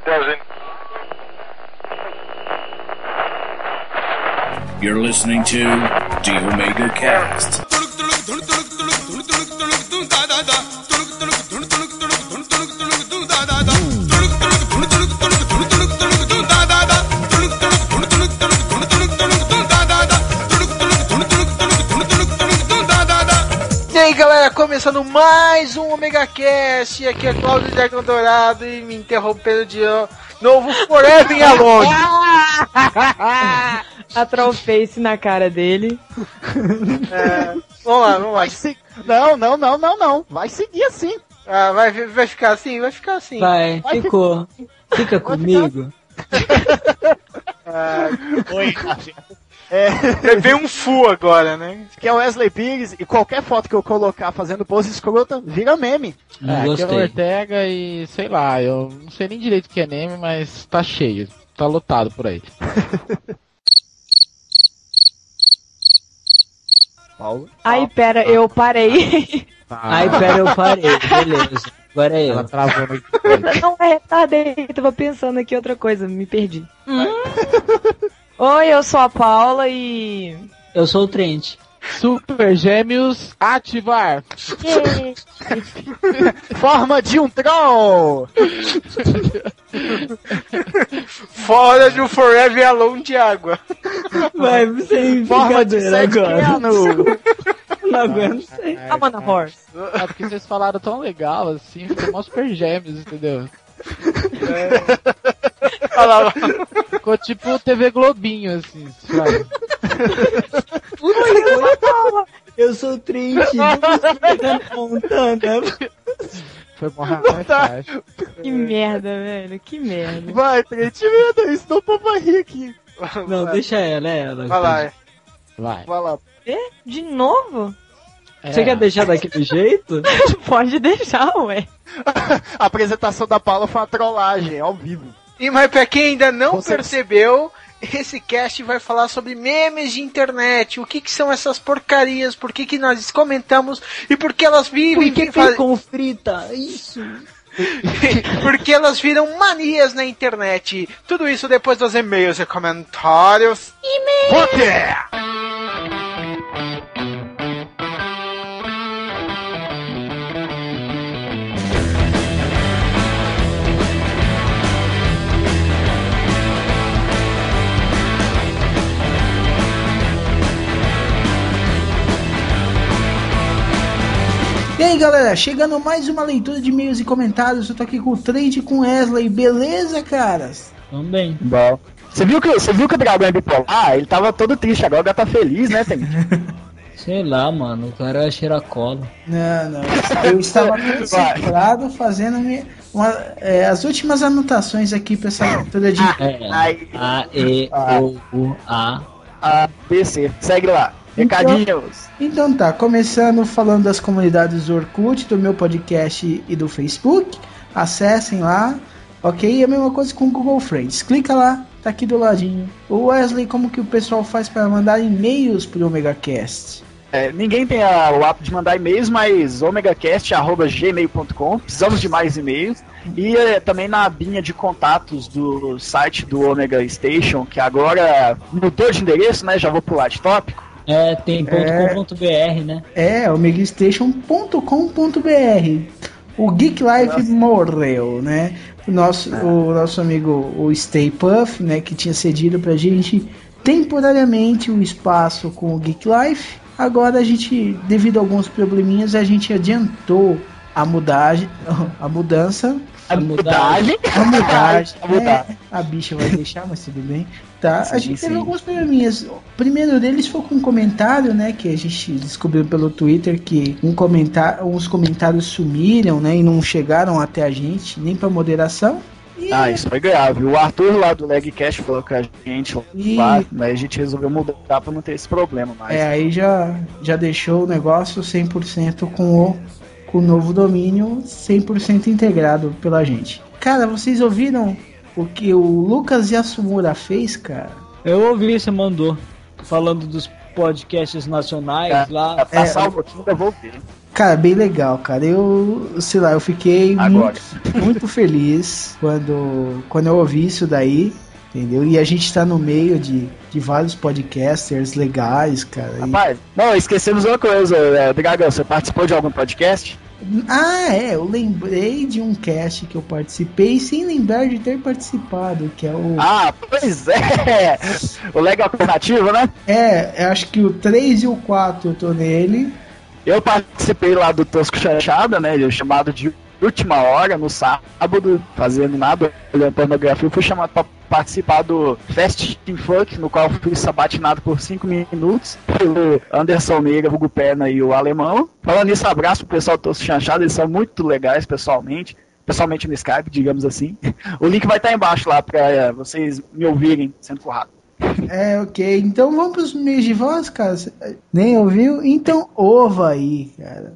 it doesn't. You're listening to the Omega Cast. E aí galera, começando mais um Omega Cast, aqui é Cláudio Dragão Dourado e interrompendo de novo Forever Alone. a trollface na cara dele. É, vamos lá, vamos lá. Se... Não, não, não, não, não. Vai seguir assim. Ah, vai, vai ficar assim? Vai ficar assim. Vai, Vai ficou. Fica comigo. Ah, Oi, é, vem um fu agora, né? que é o Wesley Pires e qualquer foto que eu colocar fazendo pose escrota vira meme. Não é, aqui é o gostei. Ortega e sei lá, eu não sei nem direito o que é meme, mas tá cheio, tá lotado por aí. Paulo. Ai, pera, eu parei. Tá, Ai, pera, eu parei. Beleza. Agora é ela eu. travou no Não é retardei, tava pensando aqui outra coisa, me perdi. Oi, eu sou a Paula e. Eu sou o Trent. Super Gêmeos ativar. Forma de um troll! Fora de um Forever Alone de água. Vai, sem Forma de agora. Não aguento. A Mana Horse. É porque vocês falaram tão legal assim, ficou mó Super Gêmeos, entendeu? Olha lá, Ficou tipo TV Globinho, assim, sabe? Eu sou Trent. Não Montana. Foi mó rapaz. Que merda, velho, que merda. Vai, Trent, merda, isso não pra rir aqui. Não, deixa ela, é ela. vai lá. Vai. Vai lá. É? De novo? Você É. quer deixar daquele jeito? Pode deixar, ué. A apresentação da Paula foi uma trollagem, ao vivo. E mas pra quem ainda não percebeu, esse cast vai falar sobre memes de internet, o que, que são essas porcarias, por que, que nós comentamos e por que elas vivem Por que faz- bacon frita? Isso. porque elas viram manias na internet. Tudo isso depois dos e-mails e comentários. Por E aí galera, chegando mais uma leitura de e-mails e comentários, eu tô aqui com o Trent e com o Wesley, beleza caras? Também. Bom. Você viu, que, você viu que o dragão é bipolar? Ele tava todo triste, agora tá feliz, né, Trent? Sei lá, mano. O cara cheira cola. Não, não, eu estava concentrado fazendo minha, uma- é, as últimas anotações aqui pra essa leitura de... É. A, E, O, U, A. A, B, C. Segue lá. Recadinhos. Então tá, começando falando das comunidades do Orkut, do meu podcast e do Facebook, acessem lá, ok? E a mesma coisa com o Google Friends, clica lá, tá aqui do ladinho. O Wesley, como que o pessoal faz para mandar e-mails pro OmegaCast? É, ninguém tem a- o hábito de mandar e-mails, mas omegacast.gmail.com. Precisamos de mais e-mails. E é, também na abinha de contatos do site do Omega Station, que agora mudou de endereço, né? Já vou pular de tópico. É, tem ponto .com.br, né? É, omegastation.com.br. O Geek Life morreu, né? O nosso, o nosso amigo, o Stay Puff, né, que tinha cedido pra gente temporariamente o espaço com o Geek Life. Agora a gente, devido a alguns probleminhas, a gente adiantou a mudagem, a mudança A mudagem. a mudagem. A mudar. É, a bicha vai deixar, mas tudo bem. Tá, Sim, a gente teve sim. alguns probleminhas. O primeiro deles foi com um comentário, né? Que a gente descobriu pelo Twitter que um comentário, uns comentários sumiram, né? E não chegaram até a gente, nem pra moderação. E, Ah, isso foi grave. O Arthur lá do Legcast falou com a gente E- lá, mas a gente resolveu mudar pra não ter esse problema mais. é, aí já, já deixou o negócio 100% com o, com o novo domínio 100% integrado pela gente. Cara, vocês ouviram o que o Lucas Yasumura fez, cara? Eu ouvi, você mandou. Falando dos podcasts nacionais É, lá. Tá É, salvo aqui, ainda vou ver. Cara, bem legal, cara. Eu, sei lá, eu fiquei Agora. muito, muito feliz quando, quando eu ouvi isso daí. Entendeu? E a gente tá no meio de, de vários podcasters legais, cara. E- Rapaz, não, esquecemos uma coisa, é, Dragão, você participou de algum podcast? Ah, é, eu lembrei de um cast que eu participei sem lembrar de ter participado, que é o. Ah, pois é! O Leg Alternativo, né? É, acho que o 3 e o 4 eu tô nele. Eu participei lá do Tosco Chanchada, né? Chamado de última hora, no sábado, fazendo nada, olhando pornografia. Eu fui chamado pra participar do Fast Team Funk, no qual fui sabatinado por 5 minutos pelo Anderson Meira, Hugo Perna e o Alemão. Falando nisso, abraço pro pessoal do Tosco Chanchada, eles são muito legais pessoalmente. Pessoalmente no Skype, digamos assim. O link vai estar embaixo lá pra é, vocês me ouvirem sendo currado. É, ok. Então vamos pros meios de voz, cara. Nem ouviu? Então ova aí, cara.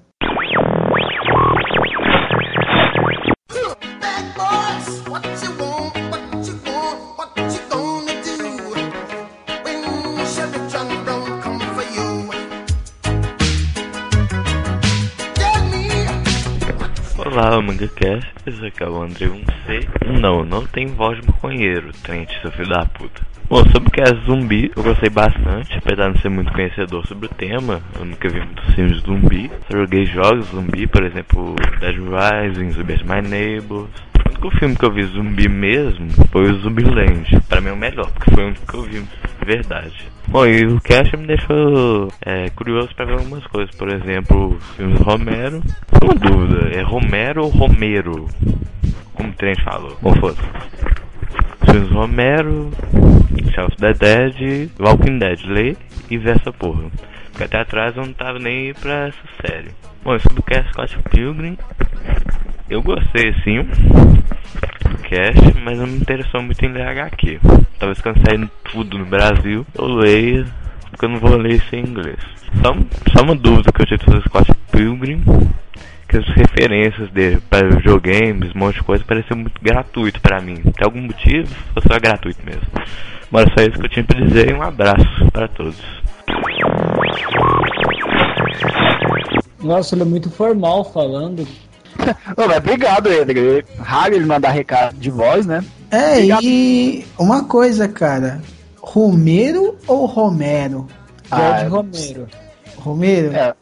Olá, MangaCast, esse aqui é o André 1C. Não, não tem voz maconheiro, Trent, seu filho da puta. Bom, sobre o que é zumbi, eu gostei bastante, apesar de não ser muito conhecedor sobre o tema, eu nunca vi muitos filmes zumbi. Eu joguei jogos zumbi, por exemplo, Dead Rising, Zumbi My Neighbors. O único filme que eu vi zumbi mesmo foi o Zumbiland. Pra mim é o melhor, porque foi o único que eu vi de verdade. Bom, e o cast me deixou é, curioso pra ver algumas coisas. Por exemplo, os filmes do Romero. Uma dúvida, é Romero ou Romero? Como o Trent falou. Bom, foda filmes Romero, Shaun of the Dead, Walking Dead, lê e vê essa porra. Porque até atrás eu não tava nem pra essa série. Bom, isso do cast Scott Pilgrim, eu gostei sim do cast, mas não me interessou muito em ler HQ. Talvez quando sair tudo no Brasil, eu leia, porque eu não vou ler isso em inglês. Só, só uma dúvida que eu tive sobre Scott Pilgrim, que as referências dele para videogames, um monte de coisa, pareceu muito gratuito pra mim. Tem algum motivo? Ou só é gratuito mesmo? Mas só isso que eu tinha pra dizer e um abraço para todos. Nossa, ele é muito formal falando. Ô, mas obrigado, Edgar. Raro ele mandar recado de voz, né? É, Obrigado. e uma coisa, cara. Romero ou Romero? Ah, Romero. Romero? É,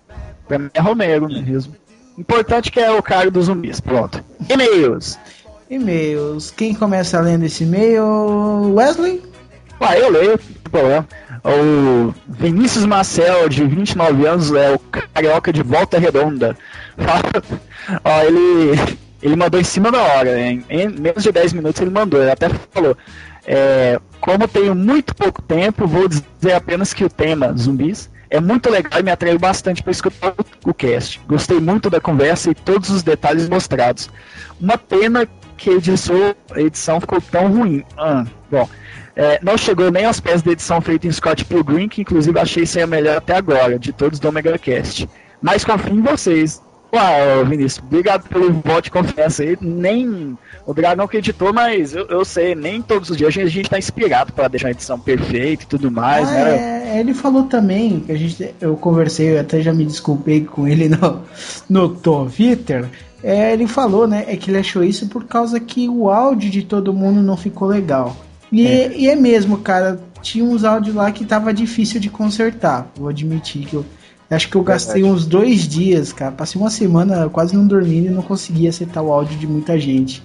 pra mim é Romero mesmo. Importante que é o cara dos zumbis, pronto. E-mails. E-mails. Quem começa lendo esse e-mail? Wesley? Ué, eu leio, não tem problema. O Vinícius Marcel, de 29 anos, é o carioca de volta redonda. Ó, ele, ele mandou em cima da hora, em, em menos de 10 minutos ele mandou, ele até falou. é, como tenho muito pouco tempo, vou dizer apenas que o tema zumbis é muito legal e me atraiu bastante para escutar o, cast. Gostei muito da conversa e todos os detalhes mostrados. Uma pena que a edição ficou tão ruim. Ah, bom, é, não chegou nem aos pés da edição feita em Scott Pilgrim, que inclusive achei ser a melhor até agora, de todos do Omega Cast. Mas confio em vocês. Uau, Vinícius, obrigado pelo voto de confiança aí. Nem o Dragão que editou, mas eu, eu sei, nem todos os dias a gente, a gente tá inspirado para deixar a edição perfeita e tudo mais, Ah, né? é, ele falou também que a gente, eu conversei, eu até já me desculpei com ele no, no Twitter. É, ele falou, né, é que ele achou isso por causa que o áudio de todo mundo não ficou legal. E é, e é mesmo, cara, tinha uns áudios lá que tava difícil de consertar. Vou admitir que eu acho que eu gastei uns dois dias, cara. Passei uma semana quase não dormindo e não conseguia acertar o áudio de muita gente.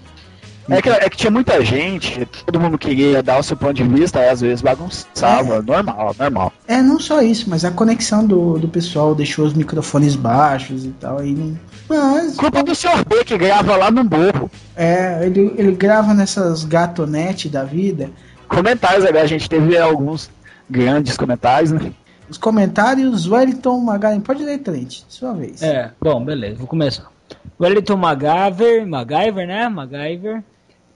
É que, é que tinha muita gente, todo mundo queria dar o seu ponto de vista, às vezes bagunçava, normal, normal. É, não só isso, mas a conexão do, do pessoal deixou os microfones baixos e tal. Aí não... Mas, Culpa do Sr. B que grava lá no morro. é, ele, ele grava nessas gatonetes da vida. Comentários a gente teve alguns grandes comentários, né? Os comentários, Wellington Magalhães. Pode ler, Trent, sua vez. É, bom, beleza, vou começar. Wellington MacGyver, MacGyver, né? MacGyver.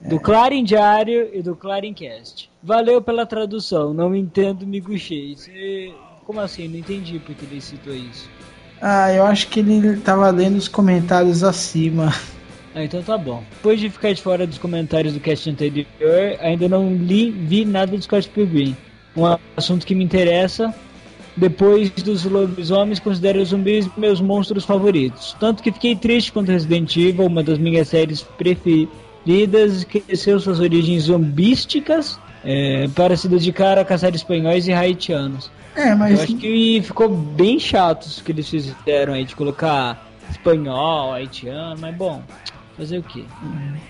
Do Clarin Diário e do Clarin Cast. Valeu pela tradução, não entendo miguxês. Você- Como assim? Não entendi porque ele citou isso. Ah, eu acho que ele tava lendo os comentários acima. Ah, então tá bom. Depois de ficar de fora dos comentários do cast anterior, ainda não li, vi nada do Scott Pilgrim. Um assunto que me interessa Depois dos lobisomens, considero os zumbis meus monstros favoritos. Tanto que fiquei triste quando Resident Evil, uma das minhas séries preferidas, esqueceu suas origens zombísticas é, para se dedicar a caçar espanhóis e haitianos. É, Eu mas acho que ficou bem chato isso que eles fizeram aí de colocar espanhol, haitiano, mas bom, fazer o quê?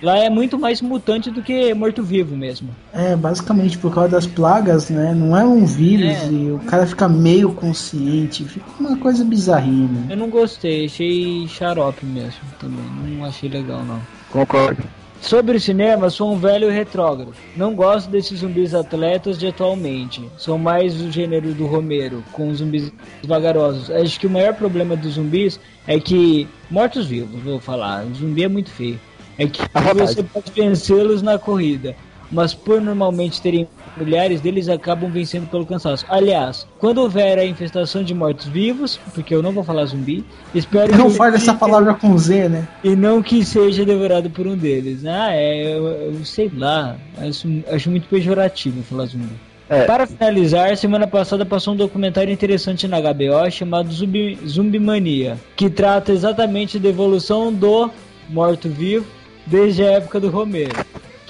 Lá é muito mais mutante do que morto-vivo mesmo. é basicamente por causa das plagas, né? Não é um vírus É. e o cara fica meio consciente, fica uma coisa bizarrinha. né? Eu não gostei, achei xarope mesmo também, não achei legal não. Concordo. Sobre o cinema, sou um velho retrógrado. Não gosto desses zumbis atletas de atualmente. Sou mais do gênero do Romero, com zumbis vagarosos. Acho que o maior problema dos zumbis é que. Mortos-vivos, vou falar. O zumbi é muito feio. É que você pode vencê-los na corrida. Mas por normalmente terem milhares deles acabam vencendo pelo cansaço. Aliás, quando houver a infestação de mortos-vivos, porque eu não vou falar zumbi, espero Não que- fale essa palavra com Z, né? e não que seja devorado por um deles. Ah, é, eu, eu sei lá, acho, acho muito pejorativo falar zumbi. É. Para finalizar, semana passada passou um documentário interessante na HBO chamado Zumbi, Zumbi Mania, que trata exatamente da evolução do morto-vivo desde a época do Romero.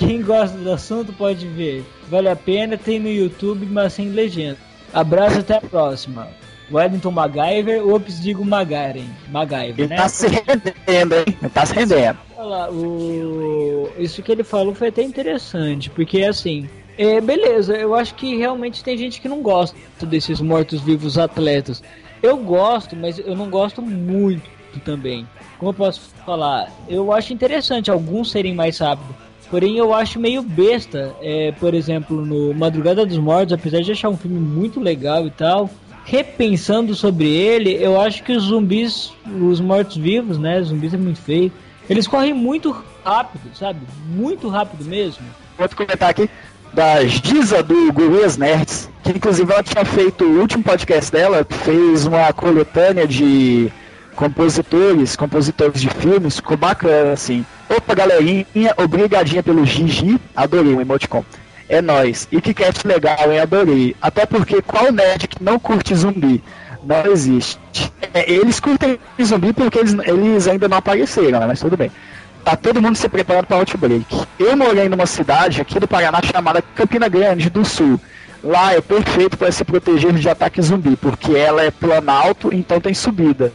Quem gosta do assunto pode ver. Vale a pena, tem no YouTube, mas sem legenda. Abraço até a próxima. Wellington MacGyver, ops, digo Magaren. MacGyver, Ele né? tá se rendendo, hein? Ele tá se rendendo. Olha lá, o... isso que ele falou foi até interessante, porque assim, é, beleza, eu acho que realmente tem gente que não gosta desses mortos-vivos atletas. Eu gosto, mas eu não gosto muito também. Como eu posso falar? Eu acho interessante alguns serem mais rápidos. Porém, eu acho meio besta, é, por exemplo, no Madrugada dos Mortos, apesar de achar um filme muito legal e tal, repensando sobre ele, eu acho que os zumbis, os mortos-vivos, né? Os zumbis é muito feio. Eles correm muito rápido, sabe? Muito rápido mesmo. Outro comentário aqui da Giza do Gurus Nerds, que inclusive ela tinha feito o último podcast dela, fez uma coletânea de compositores, compositores de filmes, ficou bacana assim. Opa, galerinha, obrigadinha pelo Gigi, adorei o emoticon. É nóis. E que cast legal, hein? Adorei. Até porque qual nerd que não curte zumbi? Não existe. É, eles curtem zumbi porque eles, eles ainda não apareceram, né? Mas tudo bem. Tá todo mundo se preparando para Outbreak. Eu morei numa cidade aqui do Paraná chamada Campina Grande do Sul. Lá é perfeito para se proteger de ataque zumbi, porque ela é planalto, então tem subida.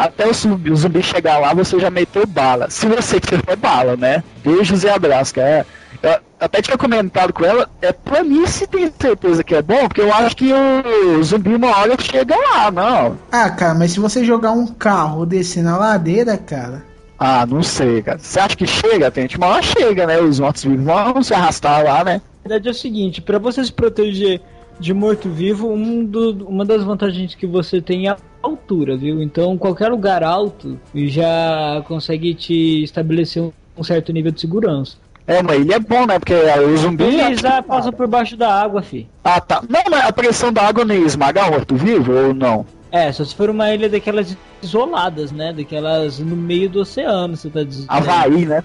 Até o zumbi, o zumbi chegar lá, você já meteu bala. Se você tiver bala, né? Beijos e abraços, cara. Eu até tinha comentado com ela, é pra mim se tem certeza que é bom, porque eu acho que o zumbi uma hora chega lá, não. Ah, cara, mas se você jogar um carro descer na ladeira, cara. Ah, não sei, cara. Você acha que chega, gente? Uma hora chega, né? Os mortos vivos vão se arrastar lá, né? A verdade é o seguinte, para você se proteger de morto-vivo, um do- uma das vantagens que você tem é a altura, viu? Então, qualquer lugar alto já consegue te estabelecer um, certo nível de segurança. É, mas ele é bom, né? Porque o zumbi. Eles já passam por baixo da água, fi. Ah, tá. Não, mas a pressão da água esmagar o morto-vivo ou não? É, só se for uma ilha daquelas isoladas, né? Daquelas no meio do oceano, você tá dizendo. Havaí, né?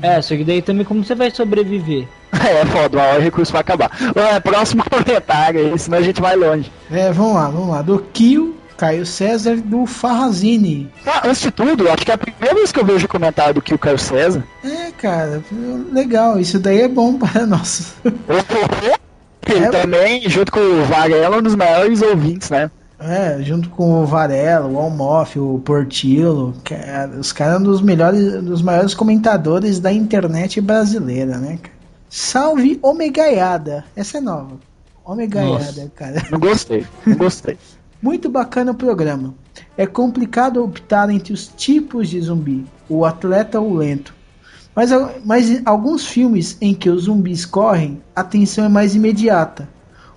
É, só que daí também como você vai sobreviver? É, foda, uma hora o recurso vai acabar. Ué, próximo comentário aí, senão a gente vai longe. É, vamos lá, vamos lá. Do Kill, Caio César, do Farrazini. Ah, antes de tudo, acho que é a primeira vez que eu vejo comentário do que o Caio César. É, cara, legal. Isso daí é bom para nós. Ele É. também, junto com o Varela, um dos maiores ouvintes, né? É, junto com o Varela, o Almoff, o Portillo, é- os caras são dos melhores, dos maiores comentadores da internet brasileira, né, cara? Salve Omegaiada. Essa é nova. Omegaiada, cara. Não gostei, não gostei. Muito bacana o programa. É complicado optar entre os tipos de zumbi, o atleta ou o lento. Mas, mas em alguns filmes em que os zumbis correm, a tensão é mais imediata.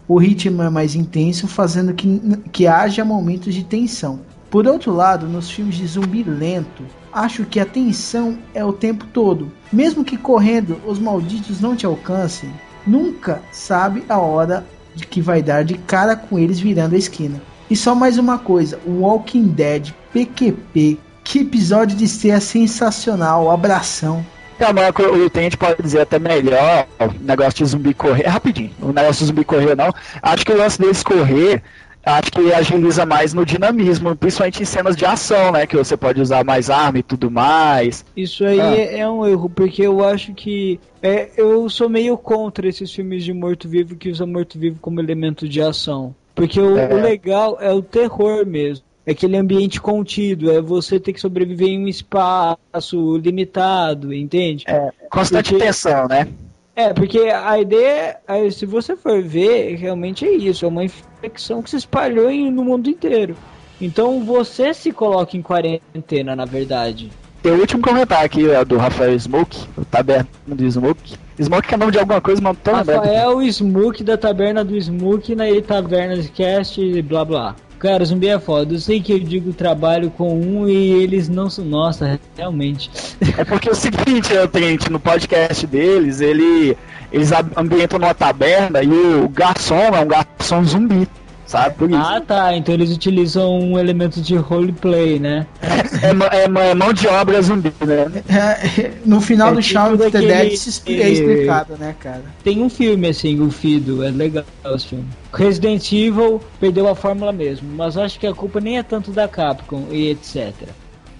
O ritmo é mais intenso, fazendo que, que haja momentos de tensão. Por outro lado, nos filmes de zumbi lento, acho que a tensão é o tempo todo. Mesmo que correndo os malditos não te alcancem, nunca sabe a hora de que vai dar de cara com eles virando a esquina. E só mais uma coisa, o Walking Dead PQP, que episódio de ser sensacional, abração. Mas o Tenente pode dizer até melhor o negócio de zumbi correr. É rapidinho, o negócio de zumbi correr não. Acho que o lance deles correr Acho que agiliza mais no dinamismo, principalmente em cenas de ação, né? Que você pode usar mais arma e tudo mais. Isso aí Ah. é, é um erro, porque eu acho que. É, eu sou meio contra esses filmes de morto-vivo que usam morto-vivo como elemento de ação. Porque o, É. o legal é o terror mesmo. É aquele ambiente contido, é você ter que sobreviver em um espaço limitado, entende? É, constante Porque- tensão, né? É, porque a ideia, se você for ver, realmente é isso, é uma infecção que se espalhou no mundo inteiro. Então você se coloca em quarentena, na verdade. Tem o último comentário aqui ó, do Rafael Smoke, o taberna do Smoke. Smoke é nome de alguma coisa, mas não tô. Rafael Smook da taberna do Smook na Tavernas Cast e blá blá. Cara, zumbi é foda. Eu sei que eu digo trabalho com um e eles não são. Nossa, realmente. É porque é o seguinte, eu Trent, no podcast deles, ele, eles ambientam numa taberna e o garçom é um garçom zumbi, sabe? Por isso. Ah tá, então eles utilizam um elemento de roleplay, né? É, é ma- mão de obra zumbi, né? É, no final É do tipo Shaun of the Dead é explicado, né, cara? Tem um filme assim, o Fido, é legal esse filme. Resident Evil perdeu a fórmula mesmo, mas acho que a culpa nem é tanto da Capcom e etc.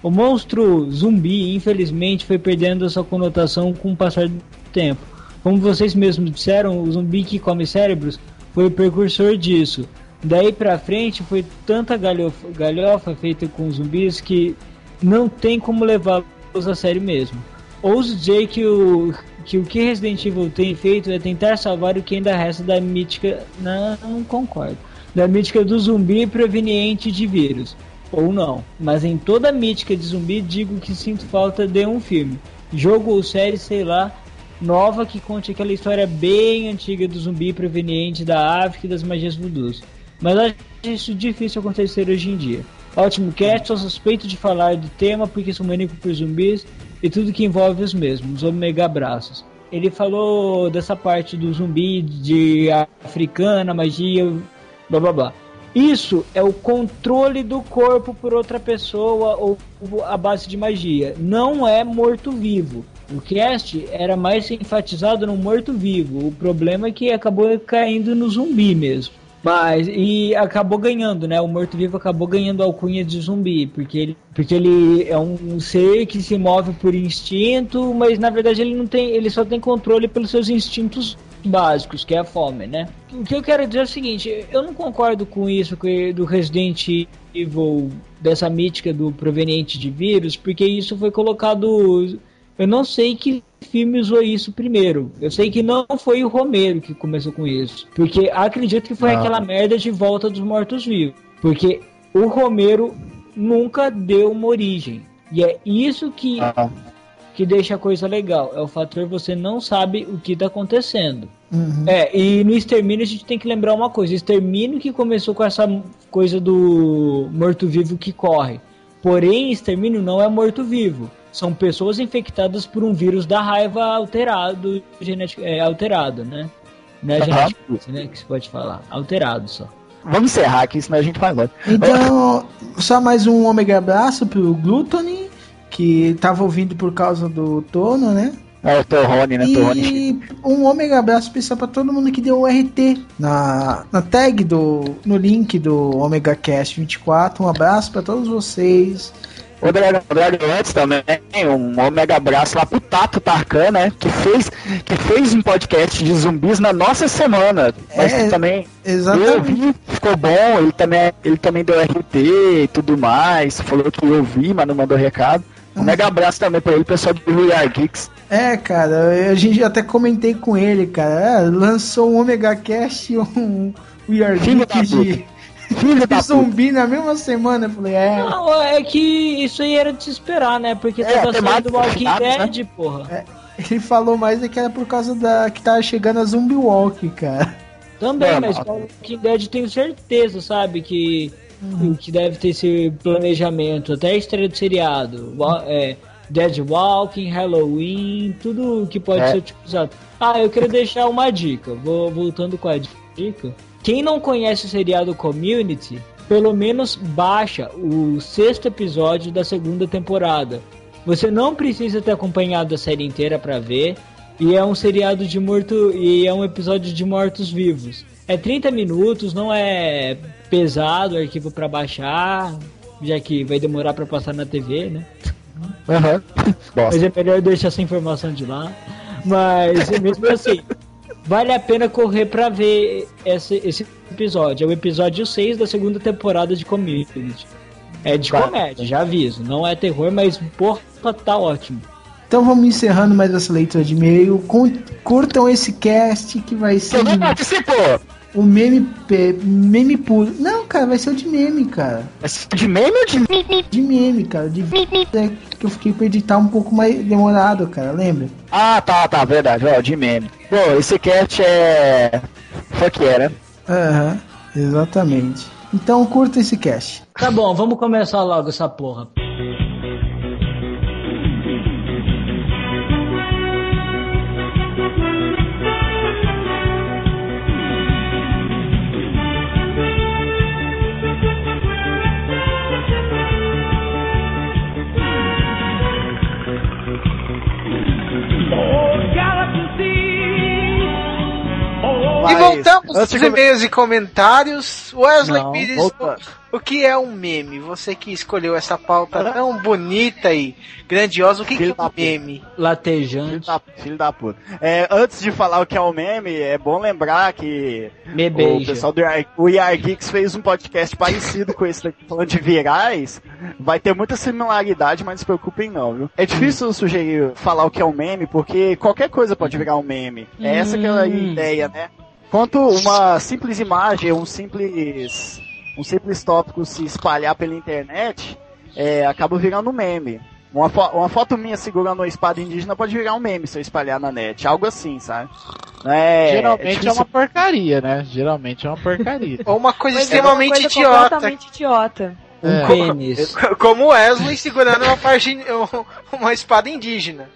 O monstro zumbi, infelizmente, foi perdendo a sua conotação com o passar do tempo. Como vocês mesmos disseram, o zumbi que come cérebros foi o precursor disso. Daí pra frente foi tanta galhofa, galhofa feita com zumbis que não tem como levá-los a sério mesmo. Ouso dizer que o, que o que Resident Evil tem feito é tentar salvar o que ainda resta da mítica. Não, não concordo. Da mítica do zumbi proveniente de vírus. Ou não. Mas em toda a mítica de zumbi, digo que sinto falta de um filme. Jogo ou série, sei lá, nova que conte aquela história bem antiga do zumbi proveniente da África e das magias voodoos. Mas acho isso difícil acontecer hoje em dia. Ótimo cast, sou suspeito de falar do tema porque sou maníaco por zumbis e tudo que envolve os mesmos, omega abraços. Ele falou dessa parte do zumbi, de africana, magia, blá blá blá. Isso é o controle do corpo por outra pessoa ou a base de magia. Não é morto-vivo. O cast era mais enfatizado no morto-vivo. O problema é que acabou caindo no zumbi mesmo. Mas, e acabou ganhando, né? O morto-vivo acabou ganhando a alcunha de zumbi, porque ele, porque ele é um ser que se move por instinto, mas na verdade ele não tem, ele só tem controle pelos seus instintos básicos, que é a fome, né? O que eu quero dizer é o seguinte, eu não concordo com isso do Resident Evil, dessa mítica do proveniente de vírus, porque isso foi colocado eu não sei que filme usou isso primeiro. Eu sei que não foi o Romero que começou com isso. Porque acredito que foi aquela merda de volta dos mortos-vivos. Porque o Romero nunca deu uma origem. E é isso que, Ah, que deixa a coisa legal. É o fator você não sabe o que tá acontecendo. Uhum. É, e no Extermínio a gente tem que lembrar uma coisa: Extermínio que começou com essa coisa do morto-vivo que corre. Porém, Extermínio não é morto-vivo. São pessoas infectadas por um vírus da raiva alterado, genético, é, alterado, né? Não é Aham. genético, né? Que se pode falar. Alterado só. Vamos encerrar aqui, senão a gente vai logo. Então, só mais um ômega abraço pro Gluttony, que tava ouvindo por causa do Tono, né? É o Torrone, né? Torrone. E um ômega abraço especial pra todo mundo que deu o RT na, na tag do. no link do Omega Cast 24. Um abraço pra todos vocês. O Dragon, antes também, um omega abraço lá pro Tato Tarkan, né? Que fez, que fez um podcast de zumbis na nossa semana. Mas É, também eu Exatamente. vi, ficou bom, ele também, ele também deu RT e tudo mais. Falou que eu vi, mas não mandou recado. Um mega abraço também pra ele, pessoal do We Are Geeks. É, cara, a gente até comentei com ele, cara. é, lançou um Omega Cast e um We Are Filho da Geek de, Filho de da zumbi na mesma semana. Eu falei, é. Não, é que isso aí era de se esperar, né? Porque É, tava saindo Walking fechada, né? Dead, porra. Ele falou mais é que era por causa da que tava chegando a Zumbi Walk, cara. Também, É, mas mas- Walking Dead tenho certeza, sabe? Que, que deve ter esse planejamento. Até a estreia do seriado. É, Dead Walking, Halloween, tudo que pode É. ser utilizado. Ah, eu queria deixar uma dica. Vou voltando com a dica. Quem não conhece o seriado Community, pelo menos baixa o sexto episódio da segunda temporada. Você não precisa ter acompanhado a série inteira pra ver. E é um seriado de morto. E é um episódio de mortos-vivos. É 30 minutos, não é pesado o arquivo pra baixar, já que vai demorar pra passar na TV, né? Aham. Mas é melhor deixar essa informação de lá. Mas mesmo assim, vale a pena correr pra ver esse, esse episódio. É o episódio 6 da segunda temporada de Community. É de Tá. comédia, já aviso. Não é terror, mas porra, tá ótimo. Então vamos encerrando mais essa leitura de e-mail. Curtam esse cast que vai ser Quem de- participou? O meme, meme puro. Não, cara, vai ser o de meme, cara. De meme ou de De meme, cara. De é que eu fiquei pra editar um pouco mais demorado, cara. Lembra? Ah, tá, tá, verdade, ó, de meme. Bom, esse cast é. Fuck yeah, né? Aham, exatamente. Então curta esse cast. Tá bom, vamos começar logo essa porra. Antes aos e-mails e comentários. Wesley Não, Pires, volta. o, que é um meme? Você que escolheu essa pauta tão bonita e grandiosa, o que, que Filho é um puta. meme? Filho Latejante, da, filho da puta. É, antes de falar o que é o meme, é bom lembrar que me o pessoal do o Geeks fez um podcast parecido com esse daqui, falando de virais. Vai ter muita similaridade, mas não se preocupem não, viu? É difícil sugerir falar o que é um meme, porque qualquer coisa pode virar um meme. É essa que é a Hum. ideia, né? Quanto uma simples imagem, um simples, um simples tópico se espalhar pela internet, é, acaba virando um meme. Uma, fo- uma foto minha segurando uma espada indígena pode virar um meme se eu espalhar na net. Algo assim, sabe? É, Geralmente é, difícil- uma porcaria, né? Geralmente é uma porcaria. Ou uma coisa Pois é, uma extremamente coisa idiota, completamente idiota. Um É. pênis. como Wesley segurando uma, parte, uma espada indígena.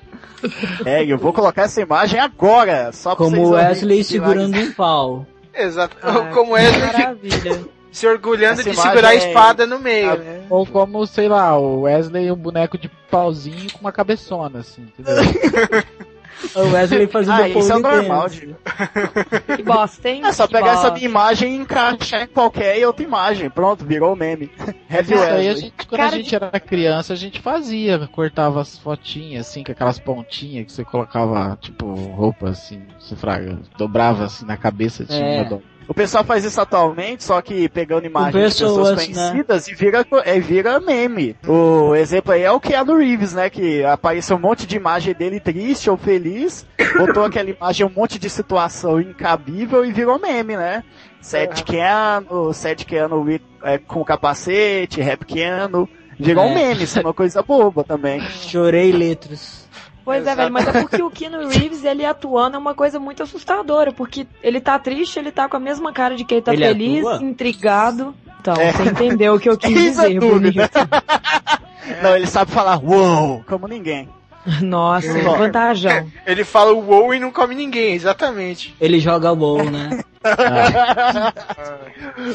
É, eu vou colocar essa imagem agora, só pra Como vocês Wesley segurando um pau. Exato. Ah, como Wesley Maravilha. se orgulhando Essa de segurar a é- espada no meio, né? Ou como, sei lá, o Wesley um boneco de pauzinho com uma cabeçona, assim, entendeu? O Wesley fazendo Ah, isso é normal. Diego. Que bosta, hein? É só Que pegar essa bosta. minha imagem e encaixar em qualquer outra imagem. Pronto, virou meme. Heavy Isso aí a gente, quando a Cara gente era criança, a gente fazia, cortava as fotinhas, assim, com aquelas pontinhas que você colocava, tipo, roupa, assim, você fraga, dobrava, assim, na cabeça, tinha É. uma O pessoal faz isso atualmente, só que pegando imagens de pessoas, né? conhecidas e vira, é, vira meme. O exemplo aí é o Keanu Reeves, né? Que apareceu um monte de imagem dele triste ou feliz, botou aquela imagem, um monte de situação incabível e virou meme, né? Sad Keanu, Sad Keanu with- é, com capacete, Rap Keanu. Virou É. um meme, isso é uma coisa boba também. Chorei letras. Pois é, velho, mas é porque o Keanu Reeves, ele atuando é uma coisa muito assustadora, porque ele tá triste, ele tá com a mesma cara de quem tá Ele feliz, atua? intrigado. Então, É. você entendeu o que eu quis a dizer, bonito. Não, ele sabe falar uou, como ninguém. Nossa, Ó. vantajão. Ele fala o wow e não come ninguém, exatamente. Ele joga bom, né?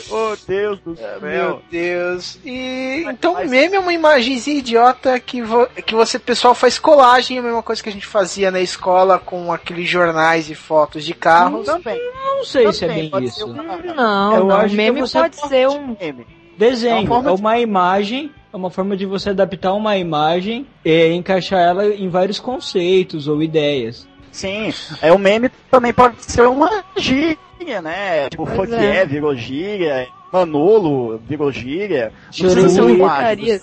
oh, Deus do céu. Meu Deus. E então o meme é uma imagenzinha idiota que, vo- que você, pessoal, faz colagem, é a mesma coisa que a gente fazia na escola com aqueles jornais e fotos de carros. Também. Não sei se é bem pode isso. uma- Não, Eu não, o que meme pode ser um... meme. Desenho É uma é de- uma imagem, é uma forma de você adaptar uma imagem e encaixar ela em vários conceitos ou ideias. Sim, é o meme também pode ser uma gíria, né? Tipo, Pois fuck é. yeah, virou gíria, Manolo virou gíria. Chorei litros. imagem.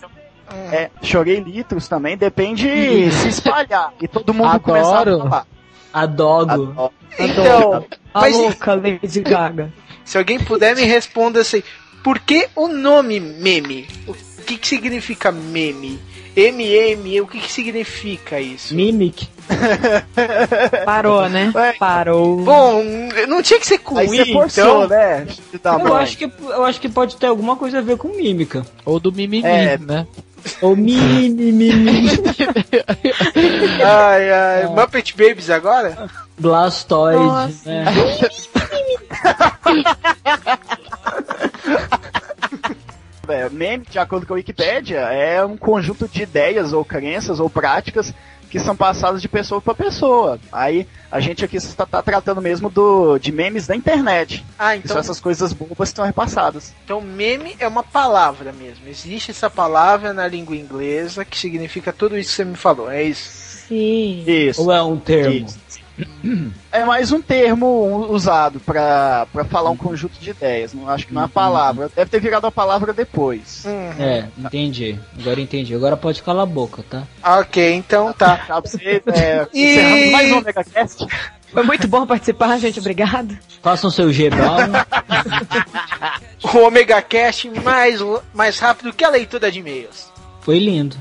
É, chorei litros também, depende se espalhar e todo mundo Adoro. começar a falar. Adogo. Adoro. Então, A Mas- louca Lady Gaga. se alguém puder me responder assim, por que o nome meme? O que, que significa meme? M-M, o que, que significa isso? Mimic. Parou, né? Ué. Parou. Bom, não tinha que ser com Aí I, você forçou, então. né? da Eu acho, que, eu acho que pode ter alguma coisa a ver com mímica. Ou do mimimi, É. né? Ou mimimi. Ai, ai, Muppet Babies agora? Blastoise. Nossa. Né? É, meme, de acordo com a Wikipédia, é um conjunto de ideias ou crenças ou práticas que são passadas de pessoa para pessoa. Aí a gente aqui está tá tratando mesmo do, de memes da internet. Ah, então, são essas coisas bobas que estão repassadas. então meme é uma palavra mesmo. Existe essa palavra na língua inglesa que significa tudo isso que você me falou. É isso. Sim. Isso. Ou é um termo? Isso. É mais um termo usado para falar um conjunto de ideias. Não acho que não é uma palavra. Deve ter virado a palavra depois. Uhum. É, entendi. Agora entendi. Agora pode calar a boca, tá? Ok, então tá. Tá, pra é, E- encerrando mais um Omega Cast. Foi muito bom participar, gente. Obrigado. Façam seu G-Bal. O Omega Cast mais, mais rápido que a leitura de e-mails. Foi lindo.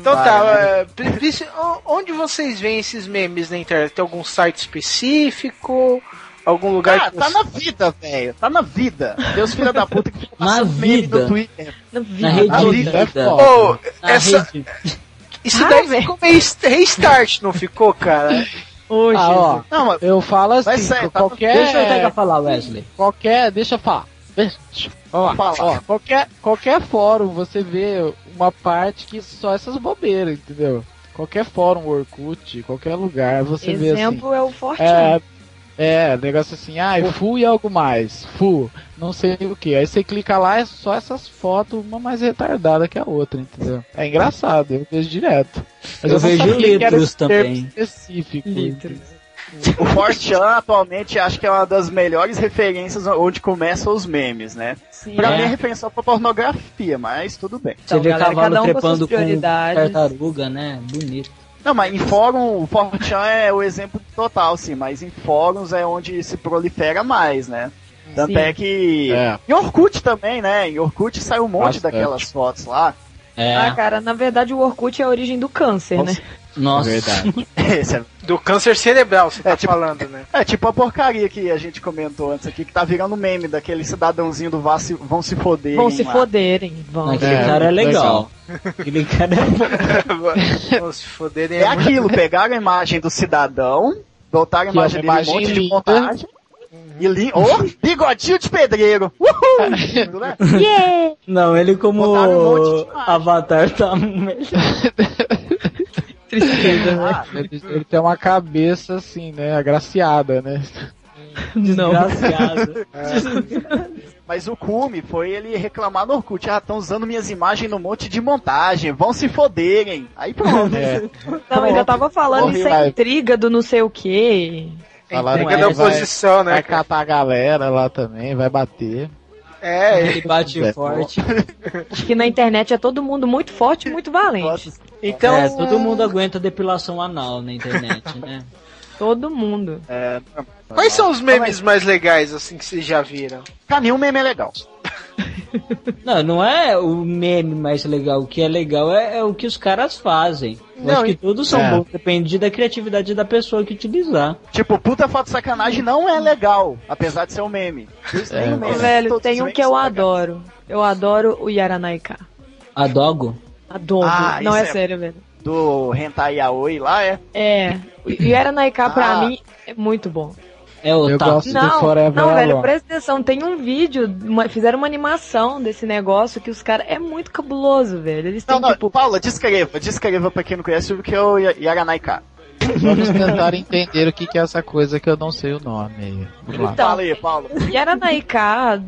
Então tá, o- onde vocês veem esses memes na internet? Tem algum site específico? Algum lugar Ah, que tá você- na vida, velho. Tá na vida. Deus filha da puta que fica Na vida. no Twitter. Na Na vida. rede Na vida, vida. é. Ô, Na essa, rede. isso Ah, daí velho. ficou meio est- restart, não ficou, cara? Ô, Ah, ó, Jesus. Não, mas eu falo assim, sair, tá- qualquer... Deixa eu pegar falar, Wesley. qualquer, deixa eu falar. Deixa, ó, Fala. ó, qualquer, qualquer fórum você vê uma parte que só essas bobeiras, entendeu? Qualquer fórum, Orkut, qualquer lugar, você vê assim. Exemplo é o Forte. É, é, negócio assim, ah, full e algo mais, full, não sei o que. Aí você clica lá, é só essas fotos, uma mais retardada que a outra, entendeu? É engraçado, eu vejo direto. Mas Eu não vejo litros também. específico. Litros. O Fortean atualmente acho que é uma das melhores referências onde começam os memes, né? Sim. Pra É. mim é referência pra pornografia, mas tudo bem. Então, Você vê galera, cavalo cada um com trepando com prioridades. tartaruga, né? Bonito. Não, mas em fórum, o Fortean é o exemplo total, sim, mas em fóruns é onde se prolifera mais, né? Tanto Sim. é que. É. Em Orkut também, né? Em Orkut saiu um monte Bastante. daquelas fotos lá. É, Ah, cara, na verdade o Orkut é a origem do câncer, né? nossa. Verdade. Esse é, Do câncer cerebral, você tá É, tipo- falando, né? é tipo a porcaria que a gente comentou antes aqui, que tá virando meme daquele cidadãozinho do vá se, vão se foder. Vão se foderem, vão. Aquele É, cara é legal. Aquele cara é Vamos se foderem. É muito- aquilo, pegaram a imagem do cidadão, botaram a é imagem dele, um imagem monte de montagem. Li... oh, bigodinho de pedreiro! Uhul! Lindo, né? Yeah! Não, ele como um avatar tá melhor. Tristeza, né? Ah, Ele, ele tem uma cabeça assim, né? Agraciada, né? Não. Desgraciado. Mas o cume foi ele reclamar no Orkut, ah, estão usando minhas imagens no monte de montagem, vão se foderem. Aí pronto. É. Não, ainda tava falando Morreu. isso é intriga do não sei o quê. Falaram que da ele vai, oposição, né? vai cara? catar a galera lá também, vai bater. É, Ele bate É. forte. Acho que na internet é todo mundo muito forte e muito valente. então. É, todo mundo aguenta depilação anal na internet, né? Todo mundo. É, Quais são os memes mais legais, assim, que vocês já viram? pra mim o meme é legal. Não, não é o meme mais legal. O que é legal é, é o que os caras fazem. Eu Não, acho que e- todos são É. bons, depende da criatividade da pessoa que utilizar. Tipo, puta foto sacanagem não é legal, apesar de ser um meme. É. tem um meme. velho, Todos tem um que eu adoro. Eu adoro o Yaranaika. A Dogo? Adoro. Ah, não é, é- sério, velho. Do Hentai Yaoi lá, é. É. O Yaranaika pra Ah. mim é muito bom. É o Eu gosto do Não, Forever não, velho, Alone. presta atenção. Tem um vídeo, uma- fizeram uma animação desse negócio que os caras. É muito cabuloso, velho. Eles têm Não, não, tipo. Paula, descreva, descreva pra quem não conhece o que é o Yaranaika. Vamos tentar entender o que, que é essa coisa que eu não sei o nome aí. Vamos lá. Então, Fala aí, Paula. Yaranaika.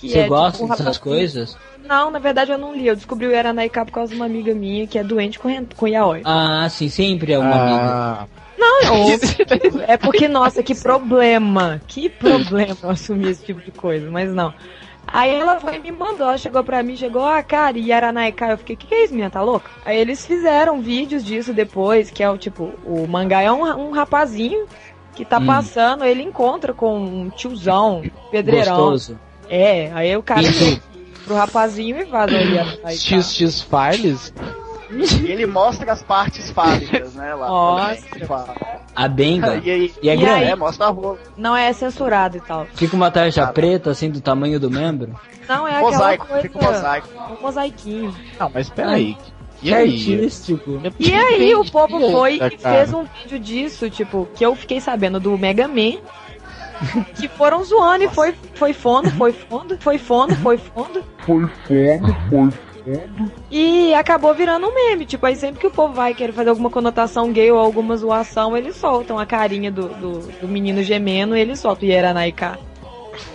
que Você é, gosta tipo, um dessas coisas? Não, na verdade eu não li. Eu descobri o Yaranaika por causa de uma amiga minha que é doente com, com yaoi. Ah, sim, sempre é uma amiga. Não, é porque, nossa, que problema. Que problema eu assumir esse tipo de coisa, mas não. Aí ela foi e me mandou, ela chegou pra mim, chegou, ah, cara, e Yaranaika, eu fiquei, que que é isso, minha, tá louca? Aí eles fizeram vídeos disso depois, que é o tipo, o mangá é um, um rapazinho que tá Hum. passando, ele encontra com um tiozão, pedreirão. Gostoso. É, aí o cara pro rapazinho e faz o Yaranaika. XX Files? E ele mostra as partes fálicas, né, lá. Nossa. A benga. E aí, E é E grande. é, mostra a rola. Não é censurado e tal. Fica uma tarja Cara. preta, assim, do tamanho do membro. Não, é aquela Mosaico, coisa... fica um mosaico. Um mosaiquinho. Não, mas peraí. E É aí? artístico. E aí o povo foi e fez um vídeo disso, tipo, que eu fiquei sabendo do Mega Man. que foram zoando e foi, foi fundo, foi fundo, foi fundo, foi fundo. Foi fundo, foi fundo. E acabou virando um meme. Tipo, aí sempre que o povo vai querer fazer alguma conotação gay ou alguma zoação, eles soltam a carinha do, do, do menino gemendo e eles soltam o Yeranaika.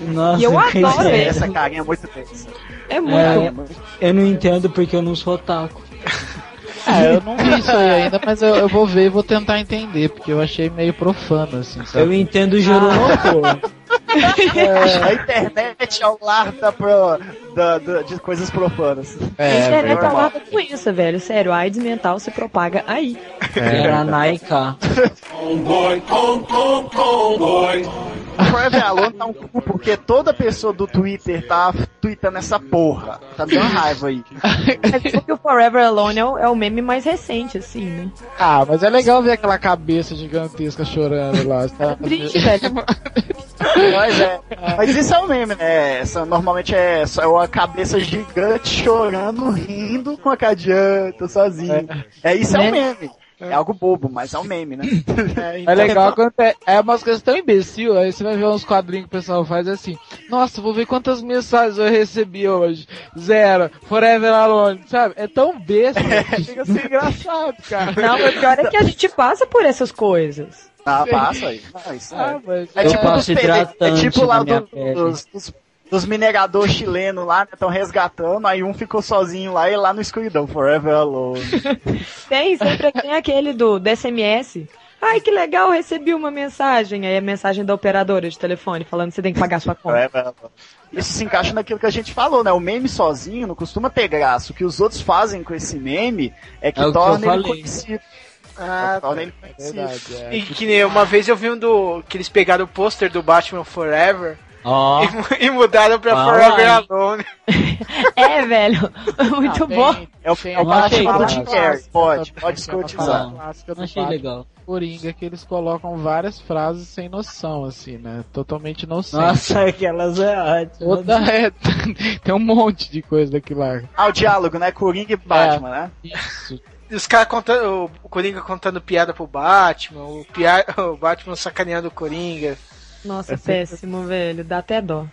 Nossa, E eu adoro. Essa carinha é muito tensa. É muito. É, eu não entendo porque eu não sou otaku. É, eu não vi isso aí ainda, mas eu, eu vou ver e vou tentar entender, porque eu achei meio profano, assim, Eu sabe? entendo Joronopo. A internet é o lar da pro, da- da- de coisas profanas. a É, internet é normal. uma doença, velho. Sério, a AIDS mental se propaga aí. Era Naika. Forever Alone tá um cu, porque toda pessoa do Twitter tá tweetando essa porra. Tá dando raiva aí. É porque o Forever Alone é o, é o meme mais recente, assim, né? Ah, mas é legal ver aquela cabeça gigantesca chorando lá. Tá? Triste, velho. Mas, é, mas isso é um meme, né? Essa, normalmente é só uma cabeça gigante chorando, rindo com a que adianta, sozinho. É, isso é um meme. É algo bobo, mas é um meme, né? É legal quando é, é umas coisas tão imbecil, aí você vai ver uns quadrinhos que o pessoal faz assim, nossa, vou ver quantas mensagens eu recebi hoje. Zero, Forever Alone, sabe? É tão besta que chega a ser engraçado, cara. Não, o pior é que a gente passa por essas coisas. Ah, passa aí. Ah, isso Ah, é. mas É Eu tipo, dos é tipo lá do- dos, dos, dos mineradores chilenos lá, né? Estão resgatando, aí um ficou sozinho lá e lá no escuridão, Forever Alone. Tem, sempre tem aquele do, do SMS. Ai, que legal, recebi uma mensagem. Aí a mensagem da operadora de telefone falando que você tem que pagar sua conta. Forever Alone. Isso se encaixa naquilo que a gente falou, né? O meme sozinho não costuma ter graça. O que os outros fazem com esse meme é que É o que torna ele conhecido. Ah, É conhecido. verdade, é. E que nem uma vez eu vi um do. que eles pegaram o pôster do Batman Forever Ó, e, mu- e mudaram pra Ah, Forever hein. Alone. É, velho. Muito Ah, tem- bom. É o, é o Batman graça. Jim Carrey. Pode, pode clássica do achei Batman legal. Coringa que eles colocam várias frases sem noção, assim, né? Totalmente inocente. Nossa, aquelas é ótimas. Toda é, tem um monte de coisa daquilo lá. Ah, o diálogo, né? Coringa e Batman, né? Isso. E os caras contando. O Coringa contando piada pro Batman, o, pia, o Batman sacaneando o Coringa. Nossa, péssimo, velho. Dá até dó.